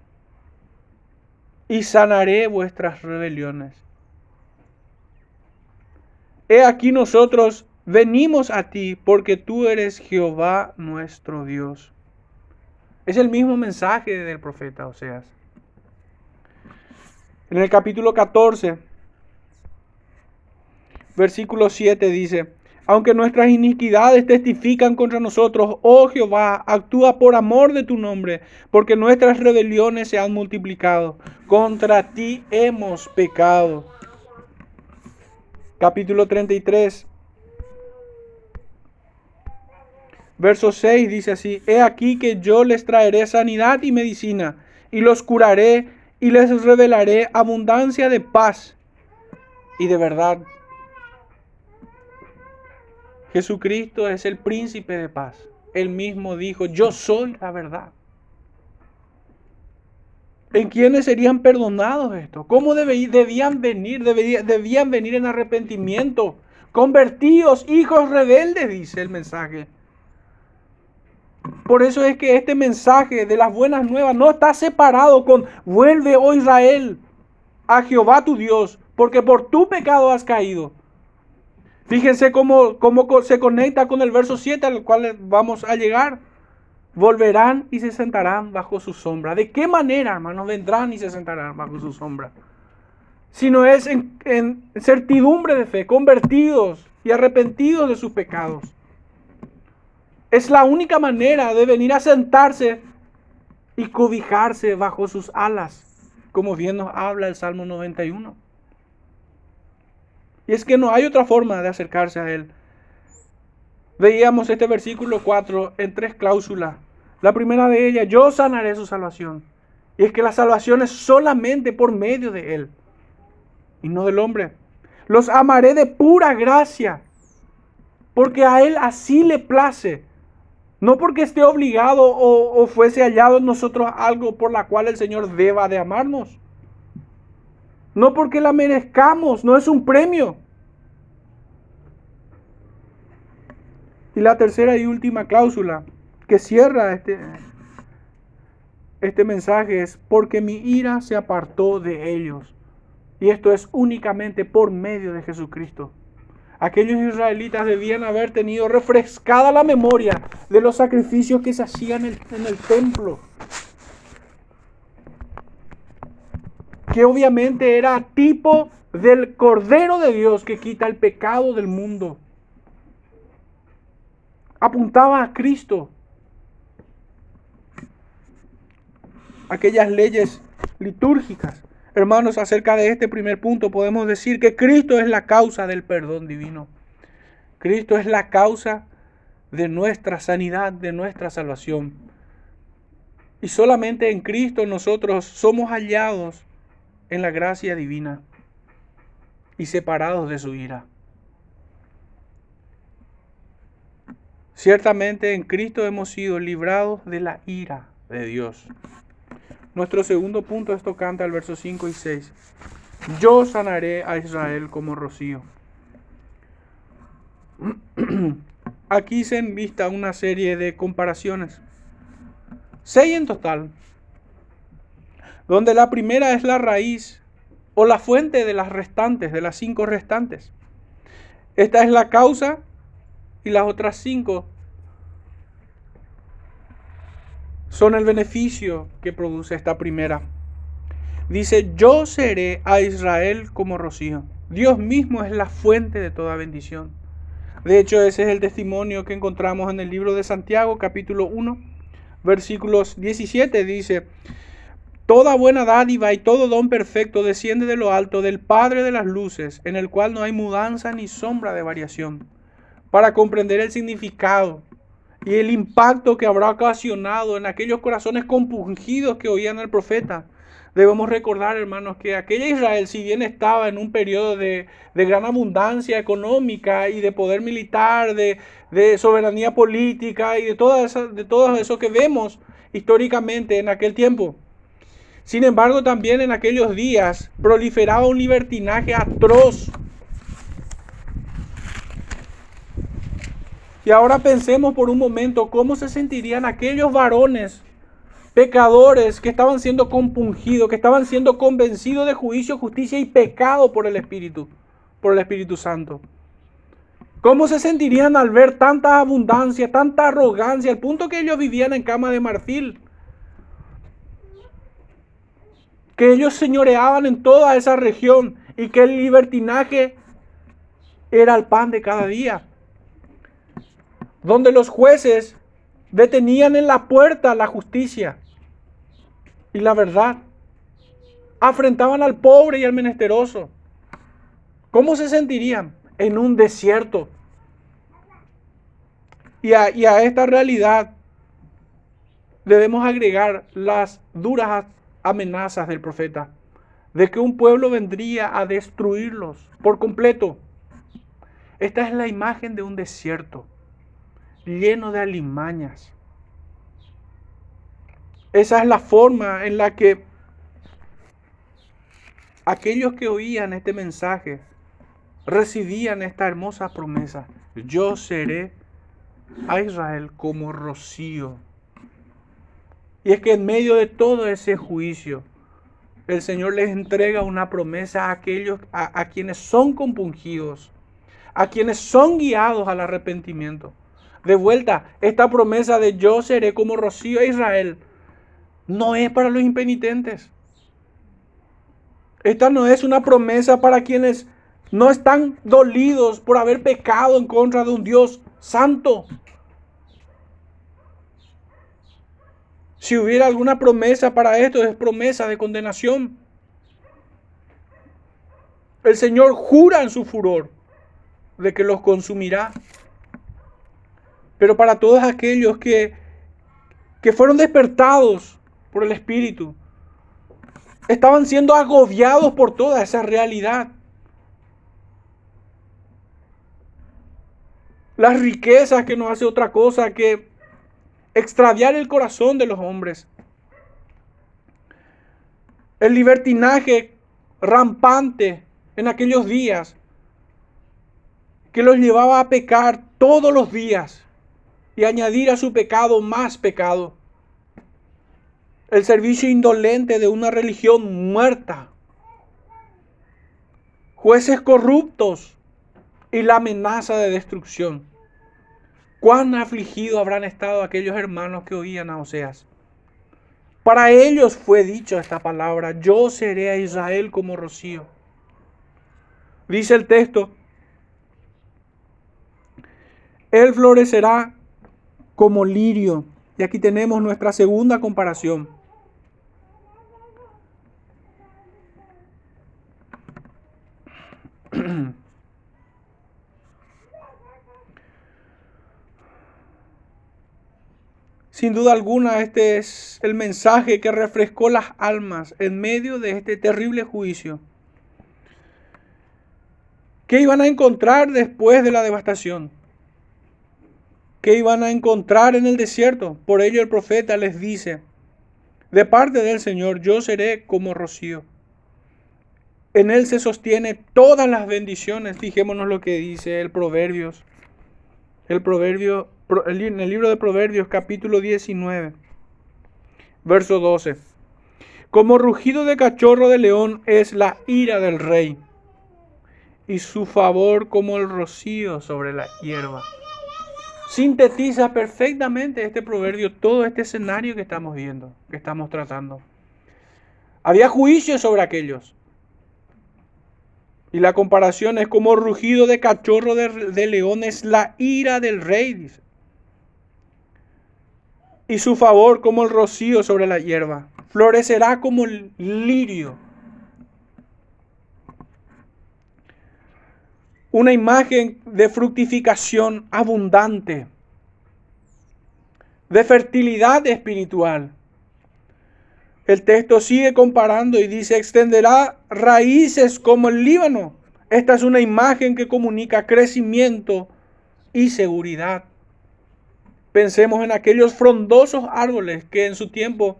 y sanaré vuestras rebeliones. He aquí nosotros venimos a ti porque tú eres Jehová nuestro Dios. Es el mismo mensaje del profeta Oseas. En el capítulo 14, versículo 7 dice, aunque nuestras iniquidades testifican contra nosotros, oh Jehová, actúa por amor de tu nombre, porque nuestras rebeliones se han multiplicado. Contra ti hemos pecado. Capítulo 33. Verso 6 dice así, He aquí que yo les traeré sanidad y medicina, y los curaré y les revelaré abundancia de paz y de verdad Jesucristo es el príncipe de paz. Él mismo dijo, yo soy la verdad. ¿En quiénes serían perdonados esto? ¿Cómo debían venir? Debían venir en arrepentimiento. Convertidos, hijos rebeldes, dice el mensaje. Por eso es que este mensaje de las buenas nuevas no está separado con vuelve, oh Israel, a Jehová tu Dios, porque por tu pecado has caído. Fíjense cómo, cómo se conecta con el verso 7 al cual vamos a llegar. Volverán y se sentarán bajo su sombra. ¿De qué manera, hermanos, vendrán y se sentarán bajo su sombra? Si no es en, en certidumbre de fe, convertidos y arrepentidos de sus pecados. Es la única manera de venir a sentarse y cobijarse bajo sus alas, como bien nos habla el Salmo 91. Y es que no hay otra forma de acercarse a Él. Veíamos este versículo 4 en tres cláusulas. La primera de ellas, yo sanaré su salvación. Y es que la salvación es solamente por medio de Él y no del hombre. Los amaré de pura gracia, porque a Él así le place. No porque esté obligado o, o fuese hallado en nosotros algo por la cual el Señor deba de amarnos. No porque la merezcamos, no es un premio. Y la tercera y última cláusula que cierra este, este mensaje es porque mi ira se apartó de ellos. Y esto es únicamente por medio de Jesucristo. Aquellos israelitas debían haber tenido refrescada la memoria de los sacrificios que se hacían en el, en el templo que obviamente era tipo del Cordero de Dios que quita el pecado del mundo apuntaba a Cristo. Aquellas leyes litúrgicas. Hermanos, acerca de este primer punto podemos decir que Cristo es la causa del perdón divino. Cristo es la causa de nuestra sanidad, de nuestra salvación. Y solamente en Cristo nosotros somos hallados en la gracia divina y separados de su ira. Ciertamente en Cristo hemos sido librados de la ira de Dios. Nuestro segundo punto esto canta el verso 5 y 6. Yo sanaré a Israel como rocío. [clears throat] Aquí se vista una serie de comparaciones. Seis en total. Donde la primera es la raíz o la fuente de las restantes, de las cinco restantes. Esta es la causa y las otras cinco son el beneficio que produce esta primera. Dice, yo seré a Israel como rocío. Dios mismo es la fuente de toda bendición. De hecho, ese es el testimonio que encontramos en el libro de Santiago, capítulo 1, versículos 17. Dice, Toda buena dádiva y todo don perfecto desciende de lo alto del Padre de las Luces, en el cual no hay mudanza ni sombra de variación. Para comprender el significado y el impacto que habrá ocasionado en aquellos corazones compungidos que oían al profeta. Debemos recordar, hermanos, que aquella Israel, si bien estaba en un periodo de, gran abundancia económica y de poder militar, de, soberanía política y de, de todo eso que vemos históricamente en aquel tiempo, sin embargo, también en aquellos días proliferaba un libertinaje atroz Y ahora pensemos por un momento cómo se sentirían aquellos varones pecadores que estaban siendo compungidos, que estaban siendo convencidos de juicio, justicia y pecado por el Espíritu, por el Espíritu Santo. ¿Cómo se sentirían al ver tanta abundancia, tanta arrogancia, al punto que ellos vivían en cama de marfil? Que ellos señoreaban en toda esa región y que el libertinaje era el pan de cada día donde los jueces detenían en la puerta la justicia y la verdad. Afrentaban al pobre y al menesteroso. ¿Cómo se sentirían? En un desierto. Y a, esta realidad debemos agregar las duras amenazas del profeta de que un pueblo vendría a destruirlos por completo. Esta es la imagen de un desierto lleno de alimañas. Esa es la forma en la que aquellos que oían este mensaje recibían esta hermosa promesa. Yo seré a Israel como rocío. Y es que en medio de todo ese juicio, el Señor les entrega una promesa a aquellos a, a quienes son compungidos, a quienes son guiados al arrepentimiento. De vuelta, esta promesa de yo seré como Rocío a Israel no es para los impenitentes. Esta no es una promesa para quienes no están dolidos por haber pecado en contra de un Dios santo. Si hubiera alguna promesa para esto, es promesa de condenación. El Señor jura en su furor de que los consumirá pero para todos aquellos que, que fueron despertados por el Espíritu, estaban siendo agobiados por toda esa realidad. Las riquezas que no hace otra cosa que extraviar el corazón de los hombres. El libertinaje rampante en aquellos días que los llevaba a pecar todos los días y añadir a su pecado más pecado. El servicio indolente de una religión muerta. Jueces corruptos y la amenaza de destrucción. Cuán afligidos habrán estado aquellos hermanos que oían a Oseas. Para ellos fue dicho esta palabra, yo seré a Israel como rocío. Dice el texto, él florecerá como lirio. Y aquí tenemos nuestra segunda comparación. [clears throat] Sin duda alguna, este es el mensaje que refrescó las almas en medio de este terrible juicio. ¿Qué iban a encontrar después de la devastación? ¿Qué iban a encontrar en el desierto? Por ello el profeta les dice, de parte del Señor yo seré como rocío. En él se sostiene todas las bendiciones. Fijémonos lo que dice el Proverbios. El proverbio en el libro de Proverbios capítulo 19, verso 12. Como rugido de cachorro de león es la ira del rey, y su favor como el rocío sobre la hierba. Sintetiza perfectamente este proverbio todo este escenario que estamos viendo, que estamos tratando. Había juicio sobre aquellos. Y la comparación es como rugido de cachorro de, de león es la ira del rey, y su favor como el rocío sobre la hierba. Florecerá como el lirio. Una imagen de fructificación abundante, de fertilidad espiritual. El texto sigue comparando y dice, extenderá raíces como el Líbano. Esta es una imagen que comunica crecimiento y seguridad. Pensemos en aquellos frondosos árboles que en su tiempo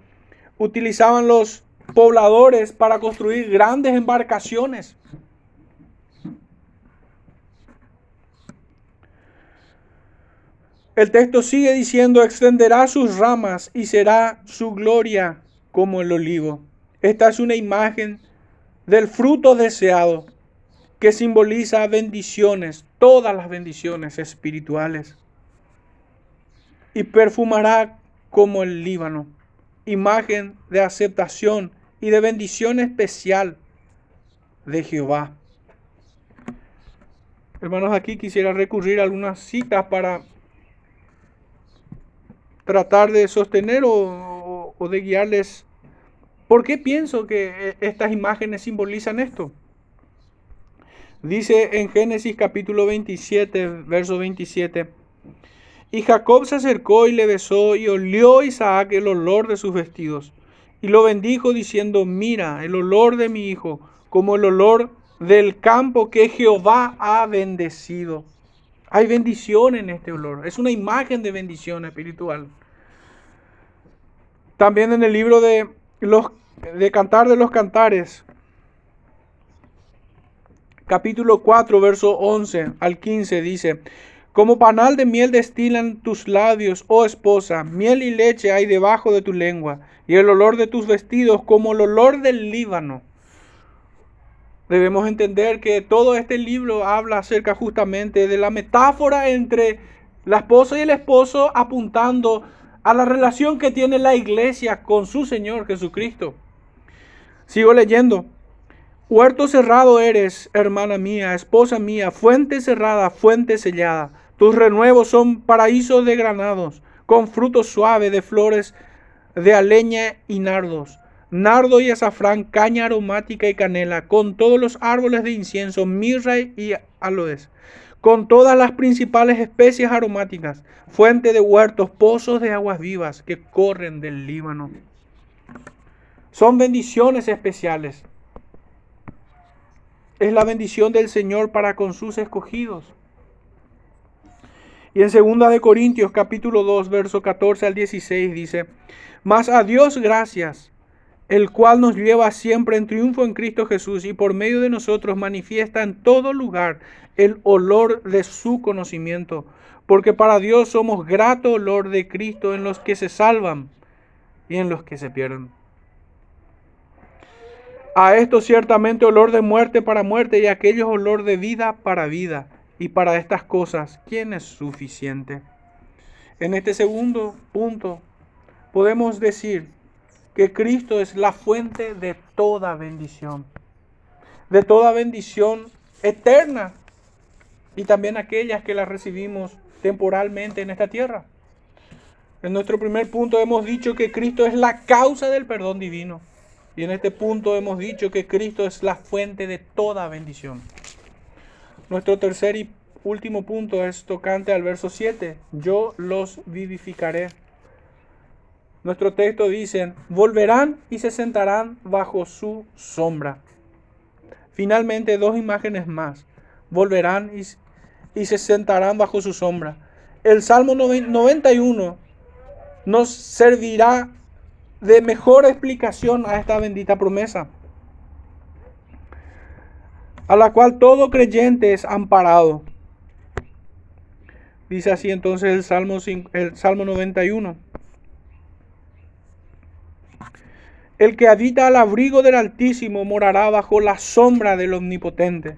utilizaban los pobladores para construir grandes embarcaciones. El texto sigue diciendo, extenderá sus ramas y será su gloria como el olivo. Esta es una imagen del fruto deseado que simboliza bendiciones, todas las bendiciones espirituales y perfumará como el Líbano, imagen de aceptación y de bendición especial de Jehová. Hermanos, aquí quisiera recurrir a algunas citas para tratar de sostener o, de guiarles. ¿Por qué pienso que estas imágenes simbolizan esto? Dice en Génesis capítulo 27, verso 27. Y Jacob se acercó y le besó y olió Isaac el olor de sus vestidos. Y lo bendijo diciendo, mira, el olor de mi hijo, como el olor del campo que Jehová ha bendecido. Hay bendición en este olor. Es una imagen de bendición espiritual. También en el libro de, los, de Cantar de los Cantares, capítulo 4, verso 11 al 15, dice, como panal de miel destilan tus labios, oh esposa, miel y leche hay debajo de tu lengua, y el olor de tus vestidos como el olor del Líbano. Debemos entender que todo este libro habla acerca justamente de la metáfora entre la esposa y el esposo apuntando a la relación que tiene la iglesia con su Señor Jesucristo. Sigo leyendo. Huerto cerrado eres, hermana mía, esposa mía, fuente cerrada, fuente sellada. Tus renuevos son paraísos de granados, con frutos suaves de flores de aleña y nardos, nardo y azafrán, caña aromática y canela, con todos los árboles de incienso, mirra y aloes, con todas las principales especies aromáticas, fuente de huertos, pozos de aguas vivas que corren del Líbano. Son bendiciones especiales. Es la bendición del Señor para con sus escogidos. Y en 2 de Corintios capítulo 2, verso 14 al 16 dice, "Mas a Dios gracias, el cual nos lleva siempre en triunfo en Cristo Jesús y por medio de nosotros manifiesta en todo lugar el olor de su conocimiento, porque para Dios somos grato olor de Cristo en los que se salvan y en los que se pierden." A esto ciertamente olor de muerte para muerte y aquellos olor de vida para vida. Y para estas cosas, ¿quién es suficiente? En este segundo punto, podemos decir que Cristo es la fuente de toda bendición, de toda bendición eterna y también aquellas que las recibimos temporalmente en esta tierra. En nuestro primer punto hemos dicho que Cristo es la causa del perdón divino. Y en este punto hemos dicho que Cristo es la fuente de toda bendición. Nuestro tercer y último punto es tocante al verso 7. Yo los vivificaré. nuestro texto dice, volverán y se sentarán bajo su sombra. Finalmente, dos imágenes más. Volverán y, y se sentarán bajo su sombra. El Salmo 91 nos servirá de mejor explicación a esta bendita promesa, a la cual todo creyente es amparado. Dice así entonces el Salmo, el Salmo 91. El que habita al abrigo del Altísimo morará bajo la sombra del Omnipotente.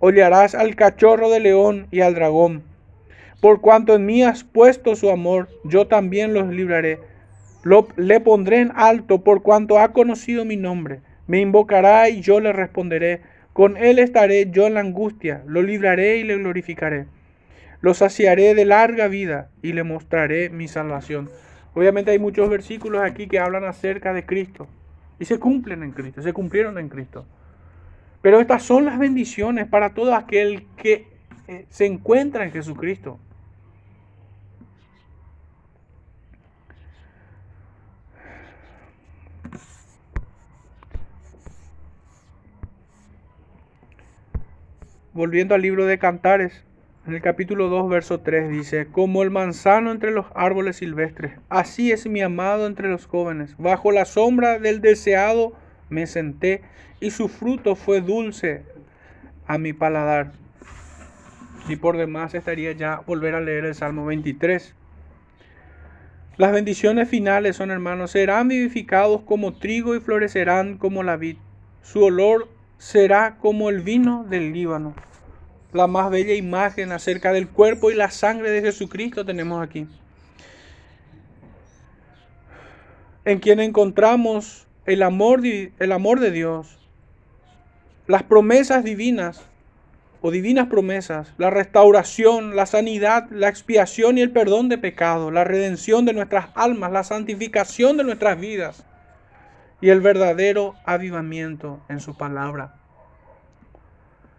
Hollarás al cachorro de león y al dragón. Por cuanto en mí has puesto su amor, yo también los libraré. Lo, le pondré en alto por cuanto ha conocido mi nombre. Me invocará y yo le responderé. Con él estaré yo en la angustia. Lo libraré y le glorificaré. Lo saciaré de larga vida y le mostraré mi salvación. Obviamente hay muchos versículos aquí que hablan acerca de Cristo y se cumplen en Cristo, se cumplieron en Cristo. Pero estas son las bendiciones para todo aquel que eh, se encuentra en Jesucristo. Volviendo al libro de Cantares, en el capítulo 2, verso 3 dice, como el manzano entre los árboles silvestres, así es mi amado entre los jóvenes. Bajo la sombra del deseado me senté y su fruto fue dulce a mi paladar. Y por demás estaría ya volver a leer el Salmo 23. Las bendiciones finales son, hermanos, serán vivificados como trigo y florecerán como la vid. Su olor será como el vino del Líbano la más bella imagen acerca del cuerpo y la sangre de Jesucristo tenemos aquí. En quien encontramos el amor, el amor de Dios, las promesas divinas o divinas promesas, la restauración, la sanidad, la expiación y el perdón de pecado, la redención de nuestras almas, la santificación de nuestras vidas y el verdadero avivamiento en su palabra.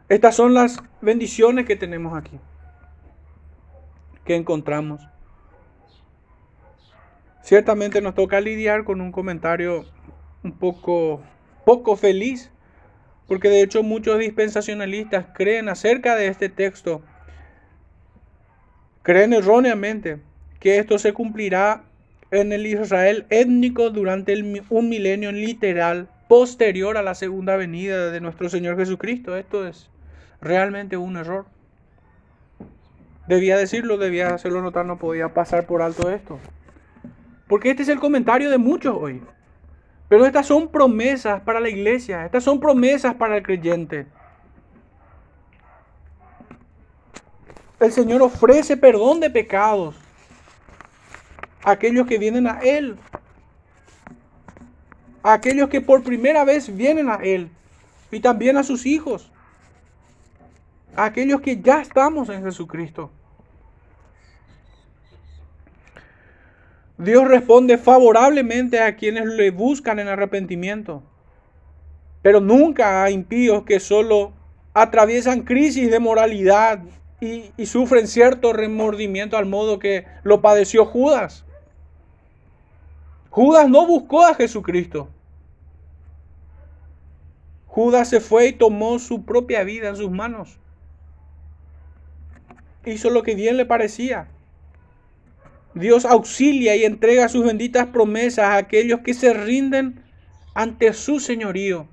Estas son las bendiciones que tenemos aquí, que encontramos. Ciertamente nos toca lidiar con un comentario un poco, poco feliz, porque de hecho muchos dispensacionalistas creen acerca de este texto, creen erróneamente que esto se cumplirá en el Israel étnico durante un milenio literal posterior a la segunda venida de nuestro Señor Jesucristo. Esto es realmente un error. Debía decirlo, debía hacerlo notar, no podía pasar por alto esto. Porque este es el comentario de muchos hoy. Pero estas son promesas para la iglesia, estas son promesas para el creyente. El Señor ofrece perdón de pecados a aquellos que vienen a Él. A aquellos que por primera vez vienen a Él. Y también a sus hijos a aquellos que ya estamos en Jesucristo. Dios responde favorablemente a quienes le buscan en arrepentimiento, pero nunca a impíos que solo atraviesan crisis de moralidad y, y sufren cierto remordimiento al modo que lo padeció Judas. Judas no buscó a Jesucristo. Judas se fue y tomó su propia vida en sus manos hizo lo que bien le parecía. Dios auxilia y entrega sus benditas promesas a aquellos que se rinden ante su señorío.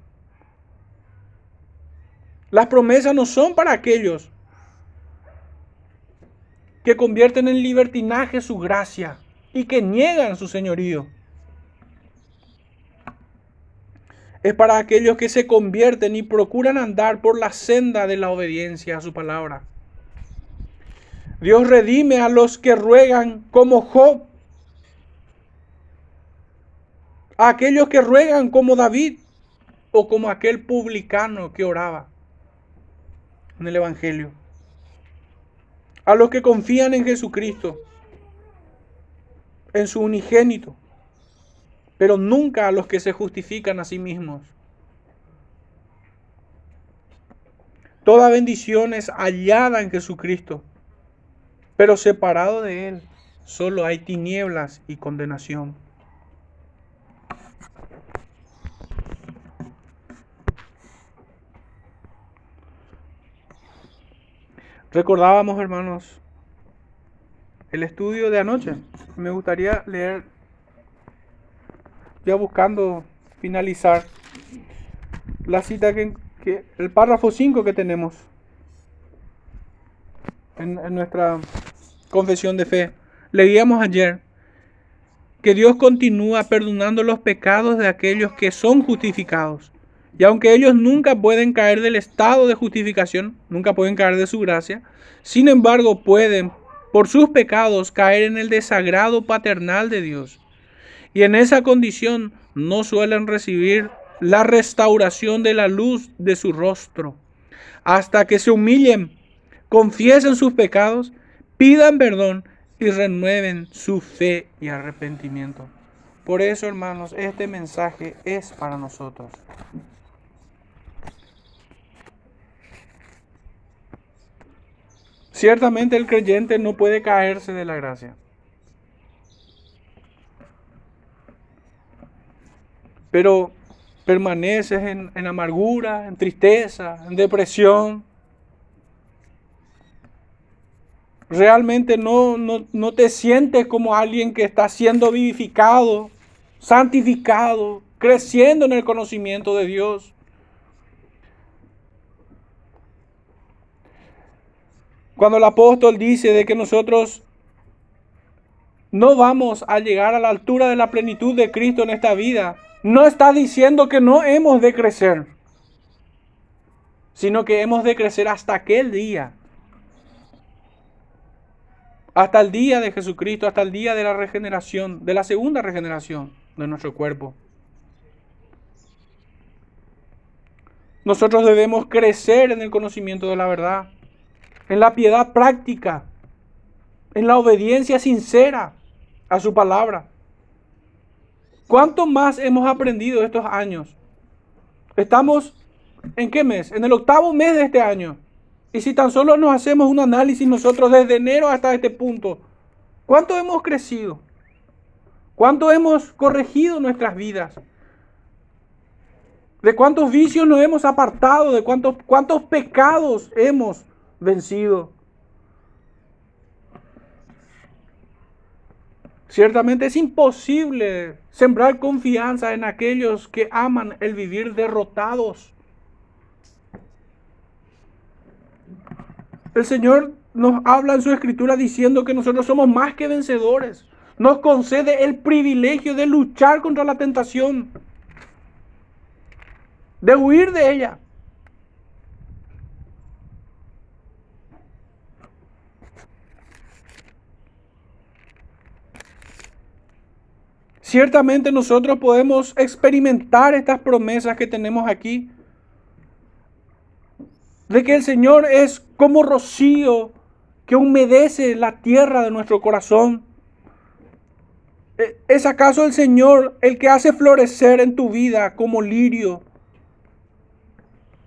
Las promesas no son para aquellos que convierten en libertinaje su gracia y que niegan su señorío. Es para aquellos que se convierten y procuran andar por la senda de la obediencia a su palabra. Dios redime a los que ruegan como Job, a aquellos que ruegan como David o como aquel publicano que oraba en el Evangelio, a los que confían en Jesucristo, en su unigénito, pero nunca a los que se justifican a sí mismos. Toda bendición es hallada en Jesucristo. Pero separado de Él, solo hay tinieblas y condenación. Recordábamos, hermanos, el estudio de anoche. Me gustaría leer, ya buscando finalizar, la cita que, el párrafo 5 que tenemos en nuestra confesión de fe. Leíamos ayer que Dios continúa perdonando los pecados de aquellos que son justificados. Y aunque ellos nunca pueden caer del estado de justificación, nunca pueden caer de su gracia, sin embargo pueden, por sus pecados, caer en el desagrado paternal de Dios. Y en esa condición no suelen recibir la restauración de la luz de su rostro, hasta que se humillen, confiesen sus pecados pidan perdón y renueven su fe y arrepentimiento. Por eso, hermanos, este mensaje es para nosotros. Ciertamente el creyente no puede caerse de la gracia. Pero permaneces en, en amargura, en tristeza, en depresión, realmente no, no, te sientes como alguien que está siendo vivificado, santificado, creciendo en el conocimiento de Dios. Cuando el apóstol dice de que nosotros no vamos a llegar a la altura de la plenitud de Cristo en esta vida, no está diciendo que no hemos de crecer, sino que hemos de crecer hasta aquel día hasta el día de Jesucristo, hasta el día de la regeneración, de la segunda regeneración de nuestro cuerpo. Nosotros debemos crecer en el conocimiento de la verdad, en la piedad práctica, en la obediencia sincera a su palabra. ¿Cuánto más hemos aprendido estos años? Estamos en qué mes? En el octavo mes de este año. Y si tan solo nos hacemos un análisis nosotros desde enero hasta este punto, ¿cuánto hemos crecido? ¿Cuánto hemos corregido nuestras vidas? ¿De cuántos vicios nos hemos apartado? ¿De cuántos, cuántos pecados hemos vencido? Ciertamente es imposible sembrar confianza en aquellos que aman el vivir derrotados. El Señor nos habla en su escritura diciendo que nosotros somos más que vencedores. Nos concede el privilegio de luchar contra la tentación, de huir de ella. Ciertamente nosotros podemos experimentar estas promesas que tenemos aquí de que el Señor es como rocío que humedece la tierra de nuestro corazón. ¿E-, ¿Es acaso el Señor el que hace florecer en tu vida como lirio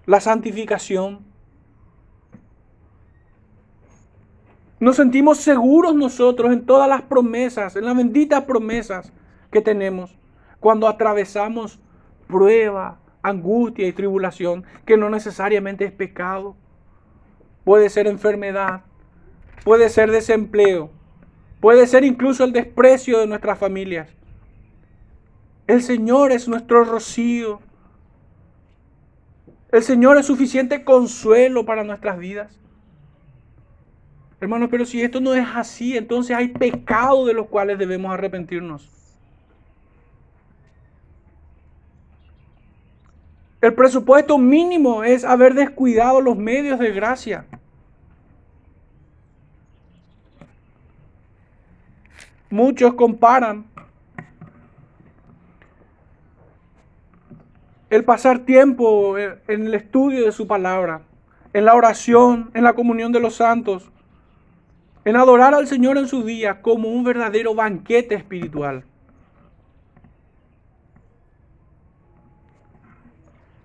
la santificación? Nos sentimos seguros nosotros en todas las promesas, en las benditas promesas que tenemos cuando atravesamos prueba, angustia y tribulación, que no necesariamente es pecado. Puede ser enfermedad, puede ser desempleo, Puede ser incluso el desprecio de nuestras familias. El Señor es nuestro rocío. El Señor es suficiente consuelo para nuestras vidas. Hermanos, pero si esto no es así, entonces hay pecados de los cuales debemos arrepentirnos. El presupuesto mínimo es haber descuidado los medios de gracia. Muchos comparan el pasar tiempo en el estudio de su palabra, en la oración, en la comunión de los santos, en adorar al Señor en su día como un verdadero banquete espiritual.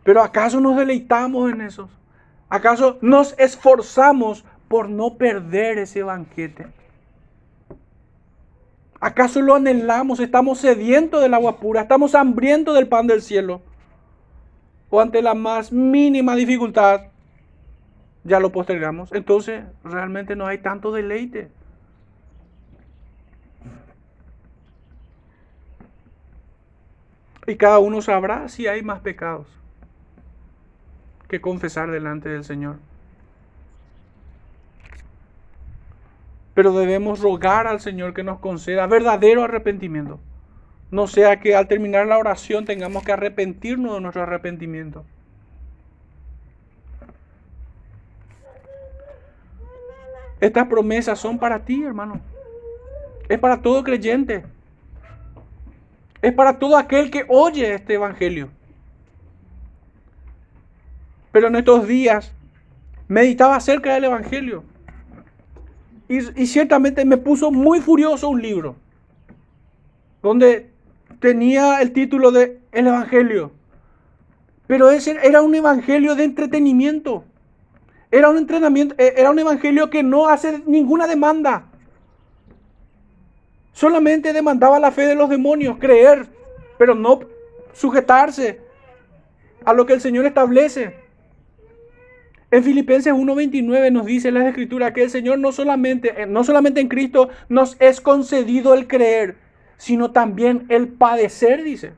Pero ¿acaso nos deleitamos en eso? ¿Acaso nos esforzamos por no perder ese banquete? ¿Acaso lo anhelamos? ¿Estamos sedientos del agua pura? ¿Estamos hambrientos del pan del cielo? ¿O ante la más mínima dificultad ya lo postergamos? Entonces realmente no hay tanto deleite. Y cada uno sabrá si hay más pecados que confesar delante del Señor. Pero debemos rogar al Señor que nos conceda verdadero arrepentimiento. No sea que al terminar la oración tengamos que arrepentirnos de nuestro arrepentimiento. Estas promesas son para ti, hermano. Es para todo creyente. Es para todo aquel que oye este evangelio. Pero en estos días meditaba acerca del Evangelio. Y, ciertamente me puso muy furioso un libro. Donde tenía el título de El Evangelio. Pero ese era un evangelio de entretenimiento. Era un entrenamiento, eh, era un evangelio que no hace ninguna demanda. Solamente demandaba la fe de los demonios, creer, pero no sujetarse a lo que el Señor establece. En Filipenses 1:29 nos dice la escritura que el Señor no solamente, eh, no solamente en Cristo nos es concedido el creer, sino también el padecer, dice.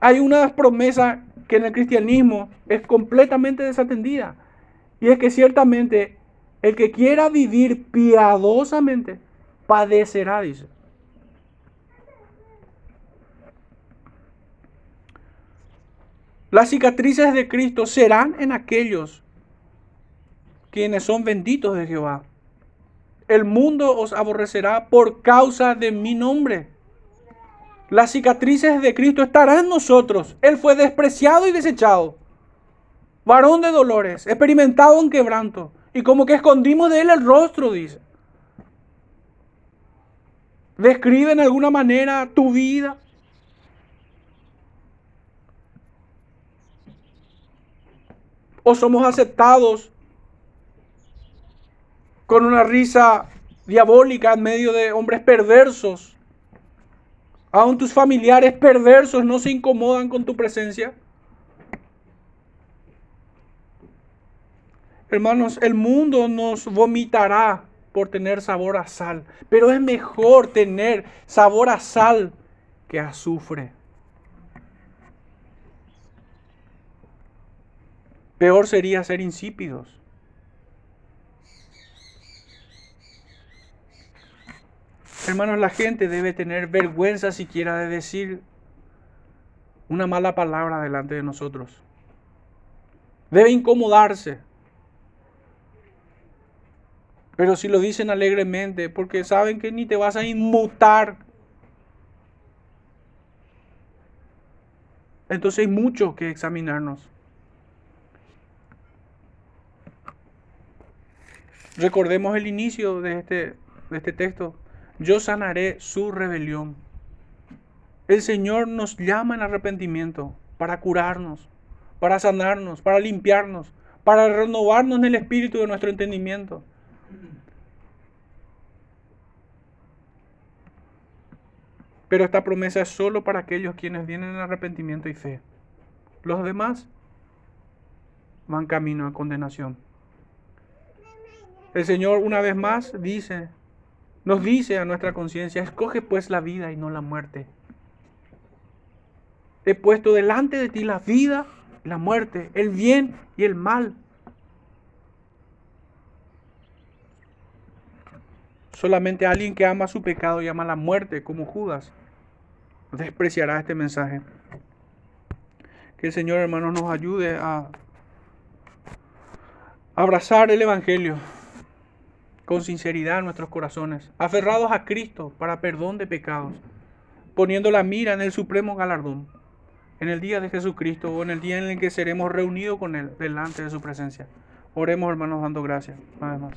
Hay una promesa que en el cristianismo es completamente desatendida. Y es que ciertamente el que quiera vivir piadosamente padecerá, dice. Las cicatrices de Cristo serán en aquellos quienes son benditos de Jehová. El mundo os aborrecerá por causa de mi nombre. Las cicatrices de Cristo estarán en nosotros. Él fue despreciado y desechado. Varón de dolores, experimentado en quebranto. Y como que escondimos de él el rostro, dice. Describe en alguna manera tu vida. O somos aceptados con una risa diabólica en medio de hombres perversos. Aún tus familiares perversos no se incomodan con tu presencia. Hermanos, el mundo nos vomitará por tener sabor a sal, pero es mejor tener sabor a sal que azufre. Peor sería ser insípidos. Hermanos, la gente debe tener vergüenza siquiera de decir una mala palabra delante de nosotros. Debe incomodarse. Pero si lo dicen alegremente, porque saben que ni te vas a inmutar. Entonces hay mucho que examinarnos. Recordemos el inicio de este, de este texto. Yo sanaré su rebelión. El Señor nos llama en arrepentimiento para curarnos, para sanarnos, para limpiarnos, para renovarnos en el espíritu de nuestro entendimiento. Pero esta promesa es solo para aquellos quienes vienen en arrepentimiento y fe. Los demás van camino a condenación. El Señor una vez más dice Nos dice a nuestra conciencia, escoge pues la vida y no la muerte. He puesto delante de ti la vida y la muerte, el bien y el mal. Solamente alguien que ama su pecado y ama la muerte, como Judas, despreciará este mensaje. Que el Señor, hermanos, nos ayude a abrazar el Evangelio con sinceridad en nuestros corazones, aferrados a Cristo para perdón de pecados, poniendo la mira en el supremo galardón, en el día de Jesucristo o en el día en el que seremos reunidos con Él delante de su presencia. Oremos, hermanos, dando gracias. Además.